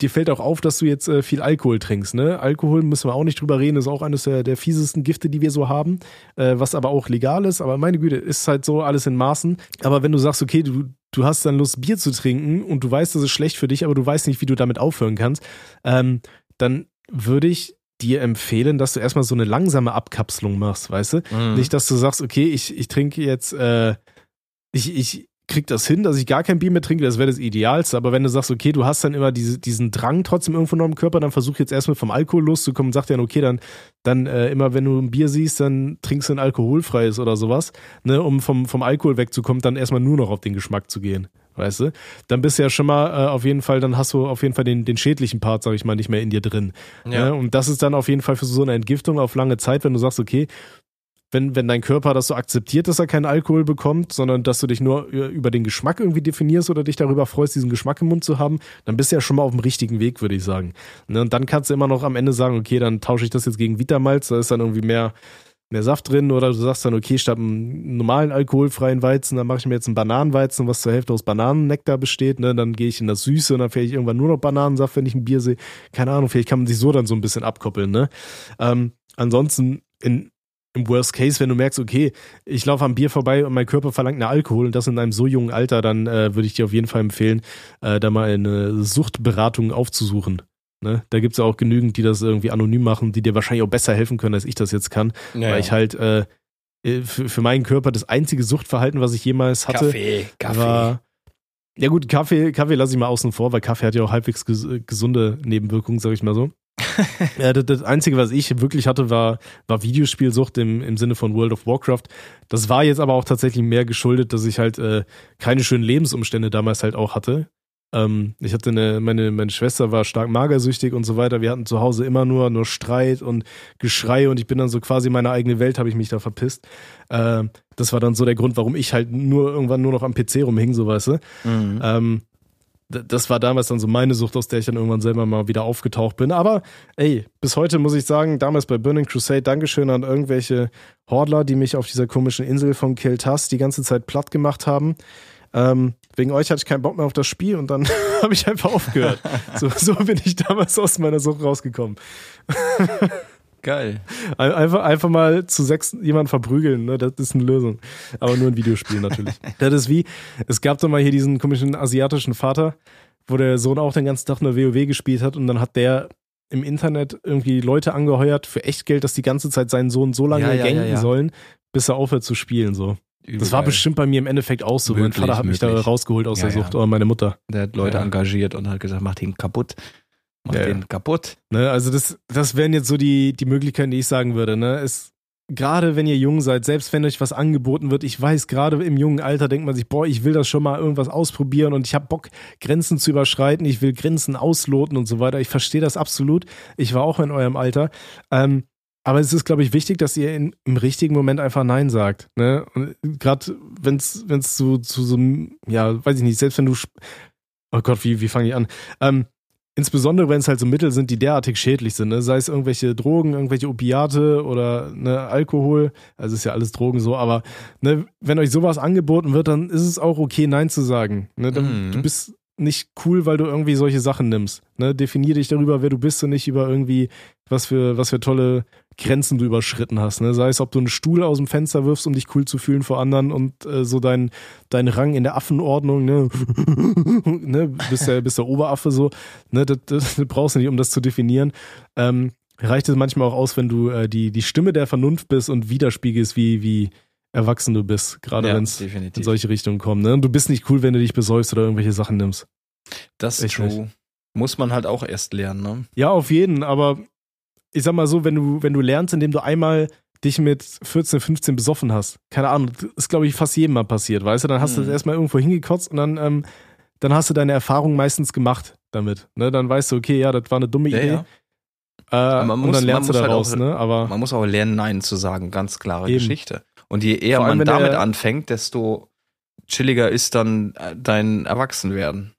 S2: dir fällt auch auf, dass du jetzt äh, viel Alkohol trinkst, ne? Alkohol müssen wir auch nicht drüber reden, ist auch eines der, der fiesesten Gifte, die wir so haben, äh, was aber auch legal ist, aber meine Güte, ist halt so alles in Maßen. Aber wenn du sagst, okay, du, du hast dann Lust, Bier zu trinken und du weißt, das ist schlecht für dich, aber du weißt nicht, wie du damit aufhören kannst, ähm, dann würde ich dir empfehlen, dass du erstmal so eine langsame Abkapselung machst, weißt du?
S1: Mhm.
S2: Nicht, dass du sagst, okay, ich, ich trinke jetzt, äh, ich, ich krieg das hin, dass ich gar kein Bier mehr trinke, das wäre das Idealste. Aber wenn du sagst, okay, du hast dann immer diese, diesen Drang trotzdem irgendwo noch im Körper, dann versuch jetzt erstmal vom Alkohol loszukommen und sag dir dann, okay, dann, dann äh, immer wenn du ein Bier siehst, dann trinkst du ein alkoholfreies oder sowas, ne, um vom, vom Alkohol wegzukommen, dann erstmal nur noch auf den Geschmack zu gehen. Weißt du? Dann bist du ja schon mal äh, auf jeden Fall, dann hast du auf jeden Fall den, den schädlichen Part, sag ich mal, nicht mehr in dir drin.
S1: Ja.
S2: Ne? Und das ist dann auf jeden Fall für so eine Entgiftung auf lange Zeit, wenn du sagst, okay, wenn, wenn dein Körper das so akzeptiert, dass er keinen Alkohol bekommt, sondern dass du dich nur über den Geschmack irgendwie definierst oder dich darüber freust, diesen Geschmack im Mund zu haben, dann bist du ja schon mal auf dem richtigen Weg, würde ich sagen. Ne? Und dann kannst du immer noch am Ende sagen, okay, dann tausche ich das jetzt gegen Vitamalz, da ist dann irgendwie mehr, mehr Saft drin oder du sagst dann, okay, statt einem normalen alkoholfreien Weizen, dann mache ich mir jetzt einen Bananenweizen, was zur Hälfte aus Bananennektar besteht, ne? dann gehe ich in das Süße und dann vielleicht irgendwann nur noch Bananensaft, wenn ich ein Bier sehe. Keine Ahnung, vielleicht kann man sich so dann so ein bisschen abkoppeln. Ne? Ähm, ansonsten in, im Worst Case, wenn du merkst, okay, ich laufe am Bier vorbei und mein Körper verlangt einen Alkohol und das in einem so jungen Alter, dann äh, würde ich dir auf jeden Fall empfehlen, äh, da mal eine Suchtberatung aufzusuchen. Ne? Da gibt's ja auch genügend, die das irgendwie anonym machen, die dir wahrscheinlich auch besser helfen können, als ich das jetzt kann,
S1: Ja,
S2: weil ich halt äh, äh, für, für meinen Körper das einzige Suchtverhalten, was ich jemals hatte,
S1: Kaffee, Kaffee.
S2: war. Ja gut, Kaffee, Kaffee lasse ich mal außen vor, weil Kaffee hat ja auch halbwegs ges gesunde Nebenwirkungen, sag ich mal so. ja, das, das Einzige, was ich wirklich hatte, war, war Videospielsucht im, im Sinne von World of Warcraft. Das war jetzt aber auch tatsächlich mehr geschuldet, dass ich halt äh, keine schönen Lebensumstände damals halt auch hatte. Ähm, ich hatte eine, meine, meine Schwester war stark magersüchtig und so weiter. Wir hatten zu Hause immer nur, nur Streit und Geschrei und ich bin dann so quasi in meine eigene Welt, habe ich mich da verpisst. Äh, das war dann so der Grund, warum ich halt nur irgendwann nur noch am PC rumhing, so weißt du.
S1: Mhm.
S2: Ähm, das war damals dann so meine Sucht, aus der ich dann irgendwann selber mal wieder aufgetaucht bin. Aber ey, bis heute muss ich sagen, damals bei Burning Crusade, Dankeschön an irgendwelche Hordler, die mich auf dieser komischen Insel von Keltas die ganze Zeit platt gemacht haben. Ähm, wegen euch hatte ich keinen Bock mehr auf das Spiel und dann habe ich einfach aufgehört. So, so bin ich damals aus meiner Sucht rausgekommen.
S1: Geil.
S2: Ein- Einfach, einfach mal zu sechs jemanden verprügeln, ne? das ist eine Lösung. Aber nur ein Videospiel natürlich. Das ist wie, es gab doch mal hier diesen komischen asiatischen Vater, wo der Sohn auch den ganzen Tag nur WoW gespielt hat und dann hat der im Internet irgendwie Leute angeheuert für Echtgeld, dass die ganze Zeit seinen Sohn so lange
S1: Ja, ja, ja.
S2: sollen, bis er aufhört zu spielen, so. Das war bestimmt bei mir im Endeffekt auch so. mein
S1: Möglich,
S2: Vater hat mich da
S1: möglich.
S2: rausgeholt aus
S1: Ja,
S2: der Sucht
S1: ja.
S2: oder meine Mutter.
S1: Der hat Leute
S2: Ja.
S1: engagiert und hat gesagt, mach den kaputt. Mach
S2: Ja,
S1: den kaputt.
S2: Ne, also das, das wären jetzt so die, die Möglichkeiten, die ich sagen würde. Ne? Es, gerade wenn ihr jung seid, selbst wenn euch was angeboten wird, ich weiß, gerade im jungen Alter denkt man sich, boah, ich will das schon mal irgendwas ausprobieren und ich habe Bock, Grenzen zu überschreiten, ich will Grenzen ausloten und so weiter. Ich verstehe das absolut. Ich war auch in eurem Alter. Ähm, aber es ist, glaube ich, wichtig, dass ihr in, im richtigen Moment einfach Nein sagt. Ne? Und gerade wenn es zu, zu so einem, ja, weiß ich nicht, selbst wenn du, oh Gott, wie, wie fange ich an? Ähm, Insbesondere, wenn es halt so Mittel sind, die derartig schädlich sind, ne? sei es irgendwelche Drogen, irgendwelche Opiate oder ne, Alkohol, also ist ja alles Drogen so, aber ne, wenn euch sowas angeboten wird, dann ist es auch okay, Nein zu sagen. Ne? Dann,
S1: Mhm.
S2: Du bist nicht cool, weil du irgendwie solche Sachen nimmst. Ne? Definier dich darüber, wer du bist und nicht über irgendwie, was für, was für tolle Grenzen du überschritten hast. Ne? Sei es, ob du einen Stuhl aus dem Fenster wirfst, um dich cool zu fühlen vor anderen und äh, so dein, dein Rang in der Affenordnung, ne? ne? Bist der, bist der Oberaffe so. Ne? Das, das, das brauchst du nicht, um das zu definieren. Ähm, reicht es manchmal auch aus, wenn du äh, die, die Stimme der Vernunft bist und widerspiegelst, wie, wie erwachsen du bist, gerade
S1: Ja,
S2: wenn es in solche Richtungen kommt. Ne? Und du bist nicht cool, wenn du dich besäufst oder irgendwelche Sachen nimmst.
S1: Das ist
S2: Echt
S1: true. Muss man halt auch erst lernen, ne?
S2: Ja, auf jeden, aber ich sag mal so, wenn du, wenn du lernst, indem du einmal dich mit 14, 15 besoffen hast, keine Ahnung, das ist, glaube ich, fast jedem mal passiert, weißt du, dann hast du
S1: Mhm.
S2: das erstmal irgendwo hingekotzt und dann, ähm, dann hast du deine Erfahrung meistens gemacht damit. Ne? Dann weißt du, okay, ja, das war eine dumme
S1: Ja,
S2: Idee.
S1: ja.
S2: Äh,
S1: man
S2: und
S1: muss-
S2: dann lernst du
S1: muss halt
S2: daraus,
S1: auch-
S2: ne? Aber
S1: Man muss auch lernen, Nein zu sagen. Ganz klare
S2: Eben.
S1: Geschichte. Und je eher
S2: allem,
S1: man damit
S2: der-
S1: anfängt, desto chilliger ist dann äh, dein Erwachsenwerden.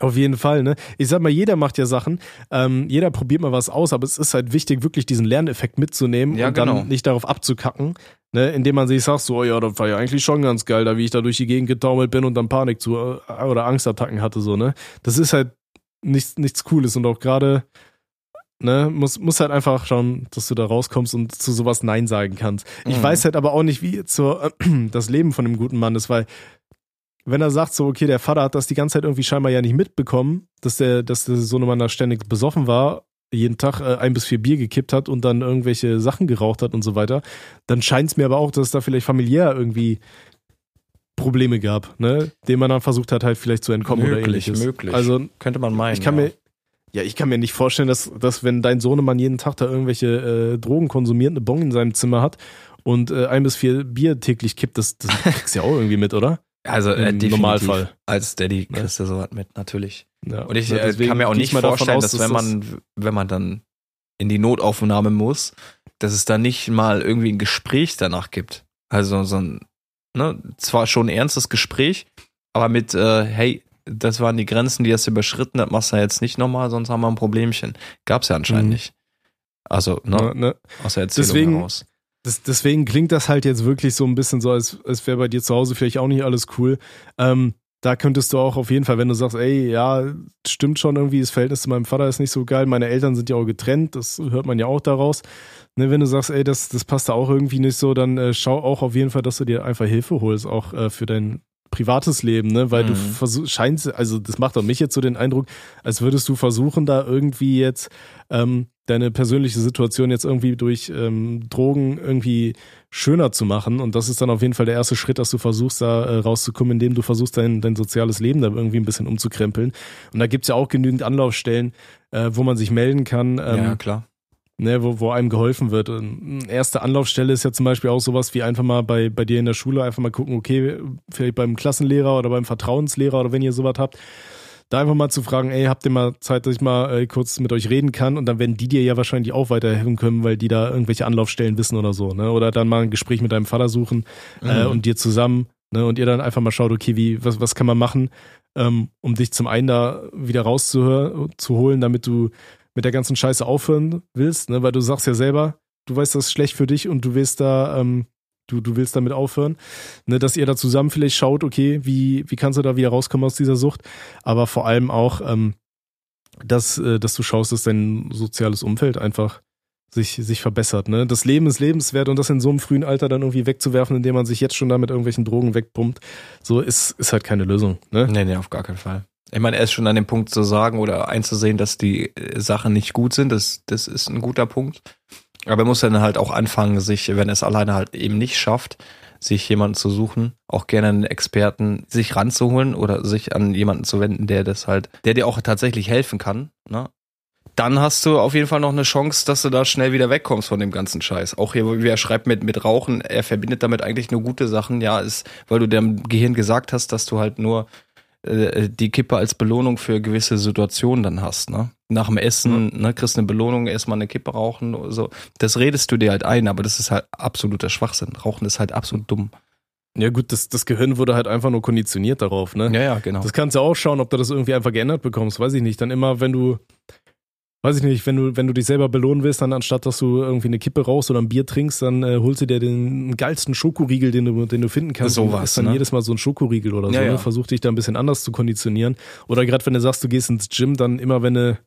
S2: Auf jeden Fall, ne? Ich sag mal, jeder macht ja Sachen, ähm, jeder probiert mal was aus, aber es ist halt wichtig, wirklich diesen Lerneffekt mitzunehmen
S1: Ja,
S2: und dann
S1: genau.
S2: nicht darauf abzukacken, ne? Indem man sich sagt, so, oh ja, das war ja eigentlich schon ganz geil, da wie ich da durch die Gegend getaumelt bin und dann Panik zu äh, oder Angstattacken hatte, so, ne? Das ist halt nichts, nichts Cooles und auch gerade, ne, muss, muss halt einfach schauen, dass du da rauskommst und zu sowas Nein sagen kannst. Ich
S1: Mhm.
S2: weiß halt aber auch nicht, wie zur, äh, das Leben von dem guten Mann ist, weil wenn er sagt so, okay, der Vater hat das die ganze Zeit irgendwie scheinbar ja nicht mitbekommen, dass der, dass der Sohnemann da ständig besoffen war, jeden Tag äh, ein bis vier Bier gekippt hat und dann irgendwelche Sachen geraucht hat und so weiter, dann scheint es mir aber auch, dass es da vielleicht familiär irgendwie Probleme gab, ne, denen man dann versucht hat, halt vielleicht zu entkommen oder
S1: Möglich,
S2: ähnliches.
S1: möglich.
S2: Also
S1: Könnte man meinen.
S2: ich kann
S1: ja.
S2: mir, ja, ich kann mir nicht vorstellen, dass, dass wenn dein Sohnemann jeden Tag da irgendwelche äh, Drogen konsumiert, eine Bon in seinem Zimmer hat und äh, ein bis vier Bier täglich kippt, das, das kriegst du ja auch irgendwie mit, oder?
S1: also äh,
S2: im. Normalfall.
S1: Als Daddy kriegst du sowas mit, natürlich.
S2: Ja,
S1: Und ich
S2: ne,
S1: äh, kann mir auch nicht vorstellen,
S2: aus,
S1: dass wenn man, wenn man dann in die Notaufnahme muss, dass es da nicht mal irgendwie ein Gespräch danach gibt. Also so ein, ne, zwar schon ein ernstes Gespräch, aber mit, äh, hey, das waren die Grenzen, die hast du überschritten, das machst du jetzt nicht nochmal, sonst haben wir ein Problemchen. Gab's ja anscheinend
S2: Mhm.
S1: nicht. Also, ne,
S2: ne, ne,
S1: aus der Erzählung
S2: Deswegen-
S1: heraus.
S2: das, deswegen klingt das halt jetzt wirklich so ein bisschen so, als, als wäre bei dir zu Hause vielleicht auch nicht alles cool. Ähm, da könntest du auch auf jeden Fall, wenn du sagst, ey, ja, stimmt schon irgendwie, das Verhältnis zu meinem Vater ist nicht so geil, meine Eltern sind ja auch getrennt, das hört man ja auch daraus. Ne, wenn du sagst, ey, das, das passt da auch irgendwie nicht so, dann äh, schau auch auf jeden Fall, dass du dir einfach Hilfe holst, auch äh, für dein privates Leben, ne? Weil du
S1: Mhm.
S2: versuch, scheinst, also das macht doch mich jetzt so den Eindruck, als würdest du versuchen, da irgendwie jetzt ähm, deine persönliche Situation jetzt irgendwie durch ähm, Drogen irgendwie schöner zu machen. Und das ist dann auf jeden Fall der erste Schritt, dass du versuchst, da äh, rauszukommen, indem du versuchst, dein, dein soziales Leben da irgendwie ein bisschen umzukrempeln. Und da gibt's ja auch genügend Anlaufstellen, äh, wo man sich melden kann. Ähm,
S1: ja, klar.
S2: Ne, wo, wo einem geholfen wird. Und eine erste Anlaufstelle ist ja zum Beispiel auch sowas wie einfach mal bei, bei dir in der Schule einfach mal gucken, okay, vielleicht beim Klassenlehrer oder beim Vertrauenslehrer oder wenn ihr sowas habt, da einfach mal zu fragen, ey, habt ihr mal Zeit, dass ich mal äh, kurz mit euch reden kann? Und dann werden die dir ja wahrscheinlich auch weiterhelfen können, weil die da irgendwelche Anlaufstellen wissen oder so, ne? Oder dann mal ein Gespräch mit deinem Vater suchen äh,
S1: Mhm.
S2: und dir zusammen, ne? Und ihr dann einfach mal schaut, okay, wie, was, was kann man machen, ähm, um dich zum einen da wieder rauszuhören, zu holen, damit du mit der ganzen Scheiße aufhören willst, ne? Weil du sagst ja selber, du weißt, das ist schlecht für dich und du willst da, ähm, du, du willst damit aufhören, ne, dass ihr da zusammen vielleicht schaut, okay, wie, wie kannst du da wieder rauskommen aus dieser Sucht, aber vor allem auch, ähm, dass, äh, dass du schaust, dass dein soziales Umfeld einfach sich, sich verbessert. Ne? Das Leben ist lebenswert und das in so einem frühen Alter dann irgendwie wegzuwerfen, indem man sich jetzt schon da mit irgendwelchen Drogen wegpumpt, so ist, ist halt keine Lösung. Ne?
S1: Nee, nee, auf gar keinen Fall. Ich meine, er ist schon an dem Punkt zu sagen oder einzusehen, dass die äh, Sachen nicht gut sind. Das, das ist ein guter Punkt. Aber er muss dann halt auch anfangen, sich, wenn er es alleine halt eben nicht schafft, sich jemanden zu suchen, auch gerne einen Experten sich ranzuholen oder sich an jemanden zu wenden, der das halt, der dir auch tatsächlich helfen kann. Ne? Dann hast du auf jeden Fall noch eine Chance, dass du da schnell wieder wegkommst von dem ganzen Scheiß. Auch hier, wie er schreibt mit, mit Rauchen, er verbindet damit eigentlich nur gute Sachen. Ja, ist, weil du dem Gehirn gesagt hast, dass du halt nur äh, die Kippe als Belohnung für gewisse Situationen dann hast, ne? Nach dem Essen, ne, kriegst eine Belohnung, erstmal eine Kippe rauchen oder so. Das redest du dir halt ein, aber das ist halt absoluter Schwachsinn. Rauchen ist halt absolut dumm.
S2: Ja gut, das, das Gehirn wurde halt einfach nur konditioniert darauf. Ne?
S1: Ja, ja, genau.
S2: Das kannst du auch schauen, ob du das irgendwie einfach geändert bekommst, weiß ich nicht. Dann immer, wenn du, weiß ich nicht, wenn du, wenn du dich selber belohnen willst, dann anstatt dass du irgendwie eine Kippe rauchst oder ein Bier trinkst, dann äh, holst du dir den geilsten Schokoriegel, den du, den du finden kannst.
S1: Sowas,
S2: und isst dann
S1: ne?
S2: jedes Mal so ein Schokoriegel oder so.
S1: Ja, ja.
S2: Ne? Versuch dich da ein bisschen anders zu konditionieren. Oder gerade wenn du sagst, du gehst ins Gym, dann immer, wenn du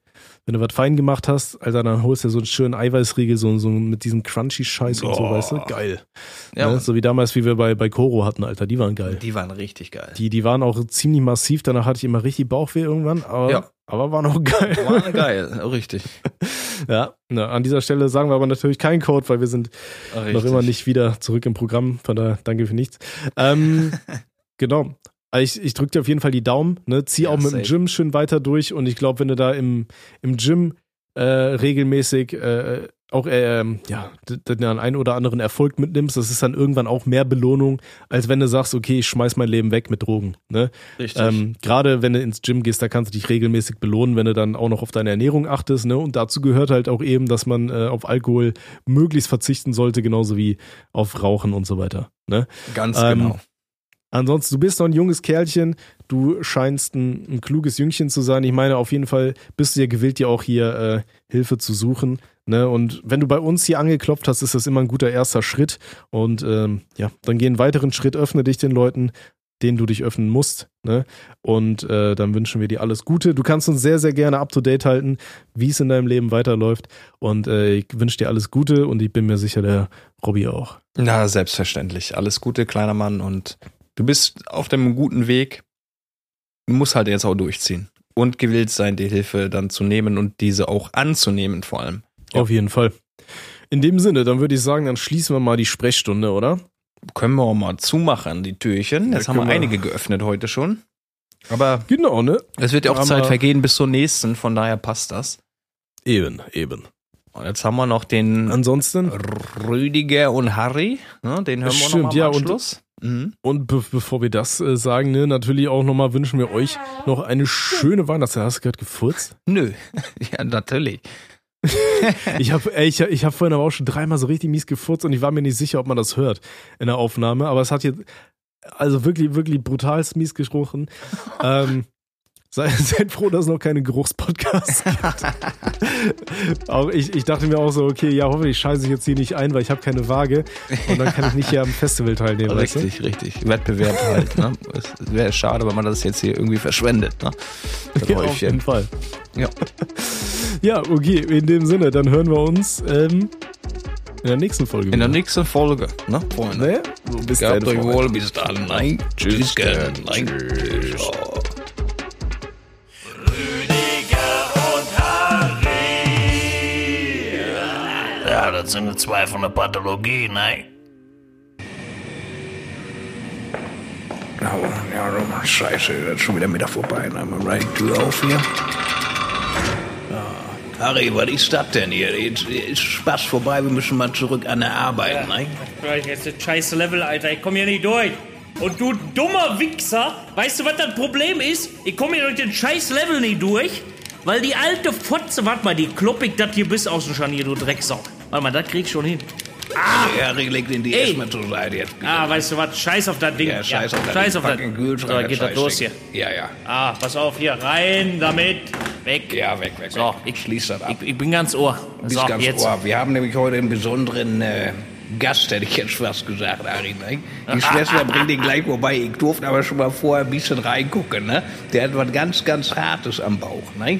S2: wenn du was fein gemacht hast, Alter, dann holst du dir so einen schönen Eiweißriegel, so, so mit diesem Crunchy-Scheiß und so, weißt du? Geil.
S1: Ja,
S2: ne? So wie damals, wie wir bei, bei Koro hatten, Alter, die waren geil.
S1: die waren richtig geil.
S2: Die, die waren auch ziemlich massiv, danach hatte ich immer richtig Bauchweh irgendwann, aber,
S1: Ja.
S2: Aber waren auch geil.
S1: Waren geil, richtig.
S2: Ja, na, an dieser Stelle sagen wir aber natürlich keinen Code, weil wir sind
S1: richtig.
S2: noch immer nicht wieder zurück im Programm, von daher danke für nichts. Ähm, genau. Also Ich, ich drücke dir auf jeden Fall die Daumen, ne? Zieh
S1: Ja,
S2: auch mit
S1: safe.
S2: dem Gym schön weiter durch und ich glaube, wenn du da im, im Gym äh, regelmäßig äh, auch äh, ähm, ja, den einen oder anderen Erfolg mitnimmst, das ist dann irgendwann auch mehr Belohnung, als wenn du sagst, okay, ich schmeiß mein Leben weg mit Drogen. Ne?
S1: Richtig.
S2: Ähm, Gerade wenn du ins Gym gehst, da kannst du dich regelmäßig belohnen, wenn du dann auch noch auf deine Ernährung achtest. Ne? Und dazu gehört halt auch eben, dass man äh, auf Alkohol möglichst verzichten sollte, genauso wie auf Rauchen und so weiter. Ne?
S1: Ganz
S2: ähm,
S1: genau.
S2: Ansonsten, du bist noch ein junges Kerlchen, du scheinst ein, ein kluges Jüngchen zu sein. Ich meine, auf jeden Fall bist du ja gewillt, dir auch hier äh, Hilfe zu suchen. Ne? Und wenn du bei uns hier angeklopft hast, ist das immer ein guter erster Schritt. Und ähm, ja, dann geh einen weiteren Schritt, öffne dich den Leuten, denen du dich öffnen musst. Ne? Und äh, dann wünschen wir dir alles Gute. Du kannst uns sehr, sehr gerne up to date halten, wie es in deinem Leben weiterläuft. Und äh, ich wünsche dir alles Gute und ich bin mir sicher, der Robby auch.
S1: Na, selbstverständlich. Alles Gute, kleiner Mann. Und du bist auf dem guten Weg. Du musst halt jetzt auch durchziehen. Und gewillt sein, die Hilfe dann zu nehmen und diese auch anzunehmen, vor allem. Ja.
S2: Auf jeden Fall. In dem Sinne, dann würde ich sagen, dann schließen wir mal die Sprechstunde, oder?
S1: Können wir auch mal zumachen, die Türchen.
S2: Ja,
S1: Jetzt haben wir einige geöffnet heute schon. Aber
S2: Genau, ne?
S1: es wird ja auch Zeit vergehen bis zur nächsten, von daher passt das.
S2: Eben, eben.
S1: Und jetzt haben wir noch den
S2: Ansonsten,
S1: Rüdiger und Harry. Ne, den hören wir
S2: Stimmt,
S1: noch mal
S2: ja,
S1: am
S2: und-
S1: Anschluss. Mhm.
S2: und be bevor wir das äh, sagen, ne, natürlich auch nochmal wünschen wir euch noch eine schöne Weihnachtszeit. Hast du gerade gefurzt?
S1: Nö, ja, natürlich.
S2: Ich habe ich, ich hab vorhin aber auch schon dreimal so richtig mies gefurzt und ich war mir nicht sicher, ob man das hört in der Aufnahme, aber es hat jetzt also wirklich, wirklich brutalst mies gesprochen. ähm, sei, seid froh, dass es noch keine Geruchspodcasts gibt. auch ich, ich dachte mir auch so, okay, ja, hoffentlich scheiße ich jetzt hier nicht ein, weil ich habe keine Waage und dann kann ich nicht hier am Festival teilnehmen. weißt du?
S1: Richtig, richtig. Wettbewerb halt. Ne? Es wäre schade, wenn man das jetzt hier irgendwie verschwendet. Ne?
S2: Ja, auf jeden. Fall.
S1: Ja.
S2: Ja, okay, in dem Sinne, dann hören wir uns ähm, in der nächsten Folge.
S1: In der
S2: wieder.
S1: nächsten Folge. Ne, Freunde?
S2: Ne? Bis dann.
S1: euch
S2: Freunde.
S1: wohl. Bis dann. Nein. Tschüss. Nein. Tschüss.
S3: Ja, das sind die zwei von der Pathologie, ne?
S1: Ja, ja, scheiße, das ist schon wieder Mittag vorbei. Ne? Mal rein, Tür auf hier. Harry, was ist das denn hier? Jetzt ist Spaß vorbei, wir müssen mal zurück an der Arbeit. Ne?
S4: Gleich jetzt das scheiße Level, Alter. Ich komm hier nicht durch. Und du dummer Wichser, weißt du, was das Problem ist? Ich komme hier durch den scheiß Level nicht durch, weil die alte Fotze, warte mal, die klopp ich das hier bis aus dem Scharnier, du Drecksau. Warte mal, das krieg ich schon hin.
S5: Ja, leg den die
S4: Ey.
S5: erstmal zur Seite jetzt. bitte.
S4: Ah, weißt du was, scheiß auf das Ding.
S5: ja, scheiß auf das.
S4: Scheiß auf
S5: Pack
S4: das.
S5: in den Kühlschrank,
S4: So,
S5: das
S4: geht das los hier.
S5: Ja, ja.
S4: Ah, pass auf, hier, rein damit, weg.
S5: Ja, weg, weg.
S4: So,
S5: weg.
S4: ich-
S5: schließ das ab.
S4: Ich, ich bin ganz ohr.
S5: Bis
S4: So,
S5: ganz
S4: jetzt.
S5: Ohr. Wir haben nämlich heute einen besonderen äh, Gast, hätte ich jetzt fast gesagt, Ari. Ne? Die Schwester bringt ihn gleich vorbei. Ich durfte aber schon mal vorher ein bisschen reingucken. Ne? Der hat was ganz, ganz Hartes am Bauch. Ne?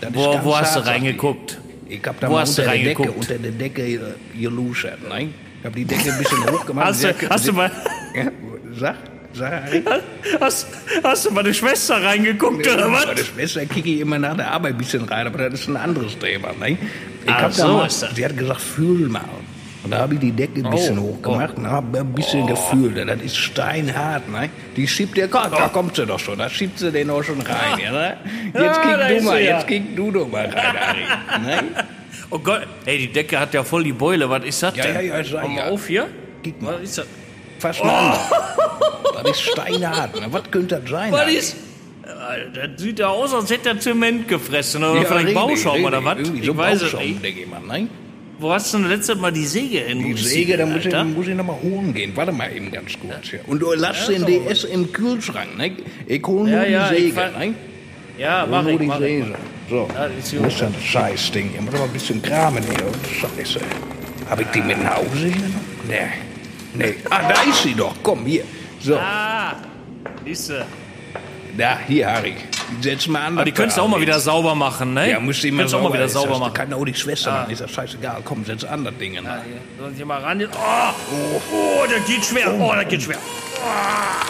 S5: Das ist
S4: Wo,
S5: ganz
S4: wo hast
S5: hart,
S4: du
S5: sagt
S4: reingeguckt?
S5: Ich hab da
S4: Wo
S5: mal
S4: hast
S5: unter der Decke, unter der Decke äh, geluschert. Ne? Ich hab die Decke ein bisschen hochgemacht.
S4: Hast
S5: Sie
S4: du, hast du mal,
S5: Ja, sag,
S4: hast, hast du meine Schwester reingeguckt oder
S5: Meine
S4: was?
S5: Schwester kicke ich immer nach der Arbeit ein bisschen rein, aber das ist ein anderes Thema. Ne? Ich
S4: Ach,
S5: hab da
S4: so
S5: mal,
S4: ist das.
S5: sie hat gesagt, fühl mal. Und da habe ich die Decke ein bisschen
S4: Oh,
S5: hochgemacht und habe ein bisschen gefühlt. Das ist steinhart. Ne? Die schiebt der Gott, da kommt sie doch schon. Da schiebt sie den auch schon rein. Ja, ne? Jetzt
S4: Ja,
S5: kick
S4: da
S5: du mal,
S4: ja.
S5: jetzt kick du doch mal rein, Ari. Ne?
S4: Oh Gott, ey, die Decke hat ja voll die Beule. Was ist das
S5: Ja,
S4: denn?
S5: ja, ja, sag
S4: Komm mal
S5: ja.
S4: auf hier.
S5: Kick mal.
S4: Was ist das?
S5: Fast anderer. Das ist steinhart. Ne? Was könnte das sein?
S4: Was ist? Das sieht ja aus, als hätte er Zement gefressen oder
S5: Ja,
S4: vielleicht
S5: richtig,
S4: Bauschaum
S5: richtig.
S4: oder was. Ich
S5: so
S4: weiß es nicht.
S5: denke ich mal. Ne?
S4: Wo hast du denn letztes Mal die Säge hin?
S5: Die Säge, da muss ich, muss ich nochmal holen gehen. Warte mal eben ganz kurz hier. Und du lass den DS im Kühlschrank, ne? Ich hol nur
S4: Ja, ja,
S5: die Säge, ne?
S4: Ja, mach ich, mach ich.
S5: So,
S4: Ja, das ist
S5: wo ist das Scheißding? Ich muss aber ein bisschen kramen hier. Scheiße. Hab ich die mit nach Hause noch? Nee. Nee. Ah, da ist sie doch. Komm, hier. So,
S4: Ah, siehste.
S5: Da, hier, Harry. Setz mal an.
S4: Aber die könntest du auch mal wieder sauber machen, ne?
S5: Ja, musst du immer
S4: du auch mal wieder sauber
S5: das,
S4: machen.
S5: Kann auch die Schwester machen. Ist das scheißegal. Komm, setz an das Ding. Ne?
S4: Sollen Sie mal ran? Oh, oh, das geht schwer. Oh, das geht schwer.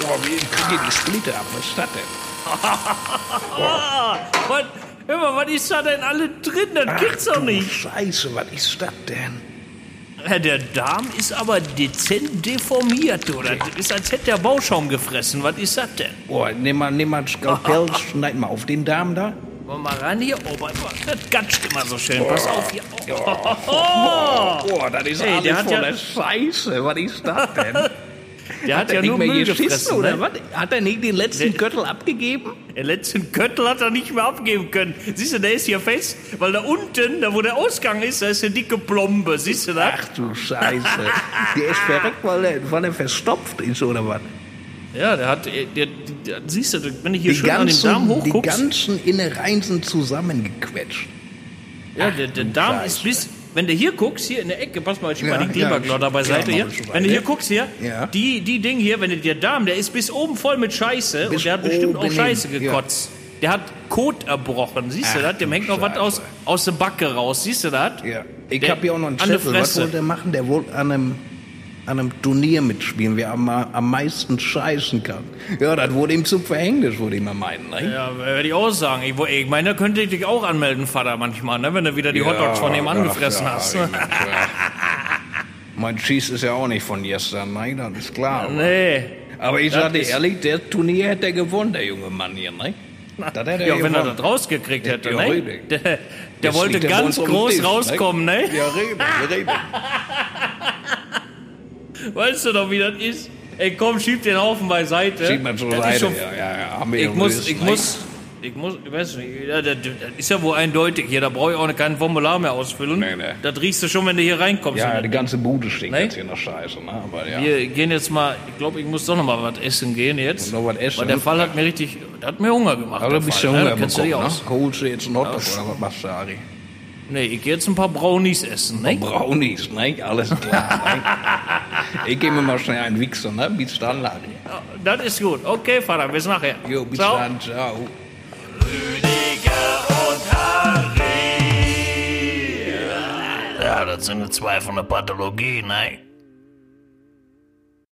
S5: Boah, wie krieg ich die Splitter ab? Was ist das denn?
S4: Ah, was, hör mal, was ist da denn alle drin? Das gibt's doch nicht.
S5: Scheiße, was ist das denn?
S4: Ja, Der Darm ist aber dezent deformiert, oder? Das ist, als hätte der Bauschaum gefressen. Was ist das denn?
S5: Boah, nimm mal, nimm mal ein Skalpell, schneid mal auf den Darm da.
S4: Wollen wir mal ran hier? Oh, das gatscht immer so schön. Pass auf hier. Oh.
S5: Boah, das ist
S4: Hey,
S5: alles voller Scheiße. Was ist das denn?
S4: Der hat ja
S5: nicht
S4: nur
S5: mehr
S4: Müll
S5: geschissen,
S4: gefressen,
S5: oder
S4: ne?
S5: was? Hat er nicht den letzten Köttel abgegeben?
S4: Den letzten Köttel hat er nicht mehr abgeben können. Siehst du, der ist hier fest, weil da unten, da wo der Ausgang ist, da ist eine dicke Plombe. Siehst du das?
S5: Ach du Scheiße. Der ist verreckt, weil er, weil er verstopft ist, oder was?
S4: Ja, der hat, der, der, der siehst du, wenn du hier
S5: Die
S4: schön an den Darm
S5: ganzen, die
S4: hochguckst,
S5: ganzen Innereien sind zusammengequetscht.
S4: ja, der, der
S5: du
S4: Darm
S5: Scheiße.
S4: ist bis, wenn du hier guckst, hier in der Ecke, pass mal, ich schieb
S5: Ja,
S4: mal die
S5: ja,
S4: Kleberglotter beiseite
S5: ja,
S4: hier. Wenn du hier guckst hier,
S5: Ja.
S4: die, die Ding hier, wenn du der Darm, der ist bis oben voll mit Scheiße
S5: Bis
S4: und der hat bestimmt auch Scheiße
S5: hin, ja.
S4: gekotzt. Der hat Kot erbrochen, siehst du
S5: Ach
S4: das? Dem
S5: du
S4: hängt noch was aus, aus der Backe raus, siehst du das?
S5: Ja. Ich
S4: Der-
S5: habe hier auch noch einen
S4: an der
S5: Zettel. Was
S4: Fresse.
S5: wollte er machen? Der wollte an einem, an einem Turnier mitspielen, wer am, am meisten scheißen kann. Ja, das wurde ihm zum Verhängnis, würde ich mal meinen. Ne?
S4: Ja, werde ich auch sagen. Ich, ich meine, da könnte ich dich auch anmelden, Vater, manchmal, ne? wenn du wieder die Hotdogs von ihm
S5: ach,
S4: angefressen
S5: ja,
S4: hast.
S5: ich
S4: Ne?
S5: mein, ja. Mein Schieß ist ja auch nicht von gestern, nein, das ist klar.
S4: Nee.
S5: Aber ich
S4: Das
S5: sag dir ehrlich, der Turnier hätte er gewonnen, der junge Mann hier, ne? Das hätte er
S4: Ja, wenn er das rausgekriegt hätte,
S5: Ja,
S4: ne? Der, der wollte
S5: er
S4: ganz groß
S5: Tisch,
S4: rauskommen, ne?
S5: Ja, rede, rede.
S4: Weißt du doch, wie das ist? Ey, komm, schieb den Haufen beiseite.
S5: Sieht man zur
S4: Das ist
S5: Seite,
S4: schon-
S5: ja, ja, ja. Haben wir
S4: Ich
S5: ja
S4: muss, ich
S5: ne?
S4: muss, ich muss, ich weiß nicht, das, das ist ja wohl eindeutig hier, da brauche ich auch kein Formular mehr ausfüllen.
S5: Nee, nee.
S4: Das riechst du schon, wenn du hier reinkommst.
S5: Ja, die ganze Bude stinkt
S4: Ne?
S5: jetzt hier nach Scheiße, ne? Aber ja.
S4: Wir gehen jetzt mal, ich glaube, ich muss doch noch mal was essen gehen jetzt.
S5: Noch was essen?
S4: Weil der Fall hat mir richtig, der hat mir Hunger gemacht.
S5: Also
S4: Fall, ne?
S5: Hunger
S4: du dich
S5: bekommen,
S4: aus.
S5: ne? Holst du jetzt einen Hotdog oder was machst du, Ari?
S4: Nee, ich gehe jetzt ein paar Brownies essen, ne?
S5: Brownies, ne? Alles klar, ne? Ich gebe mir mal schnell einen Wichser, ne? Bis dann, Ari.
S4: Das ist gut. Okay, Vater, bis nachher.
S5: Jo, bis
S4: Ciao.
S5: dann, ciao.
S3: Ja, das sind zwei von der Pathologie, ne?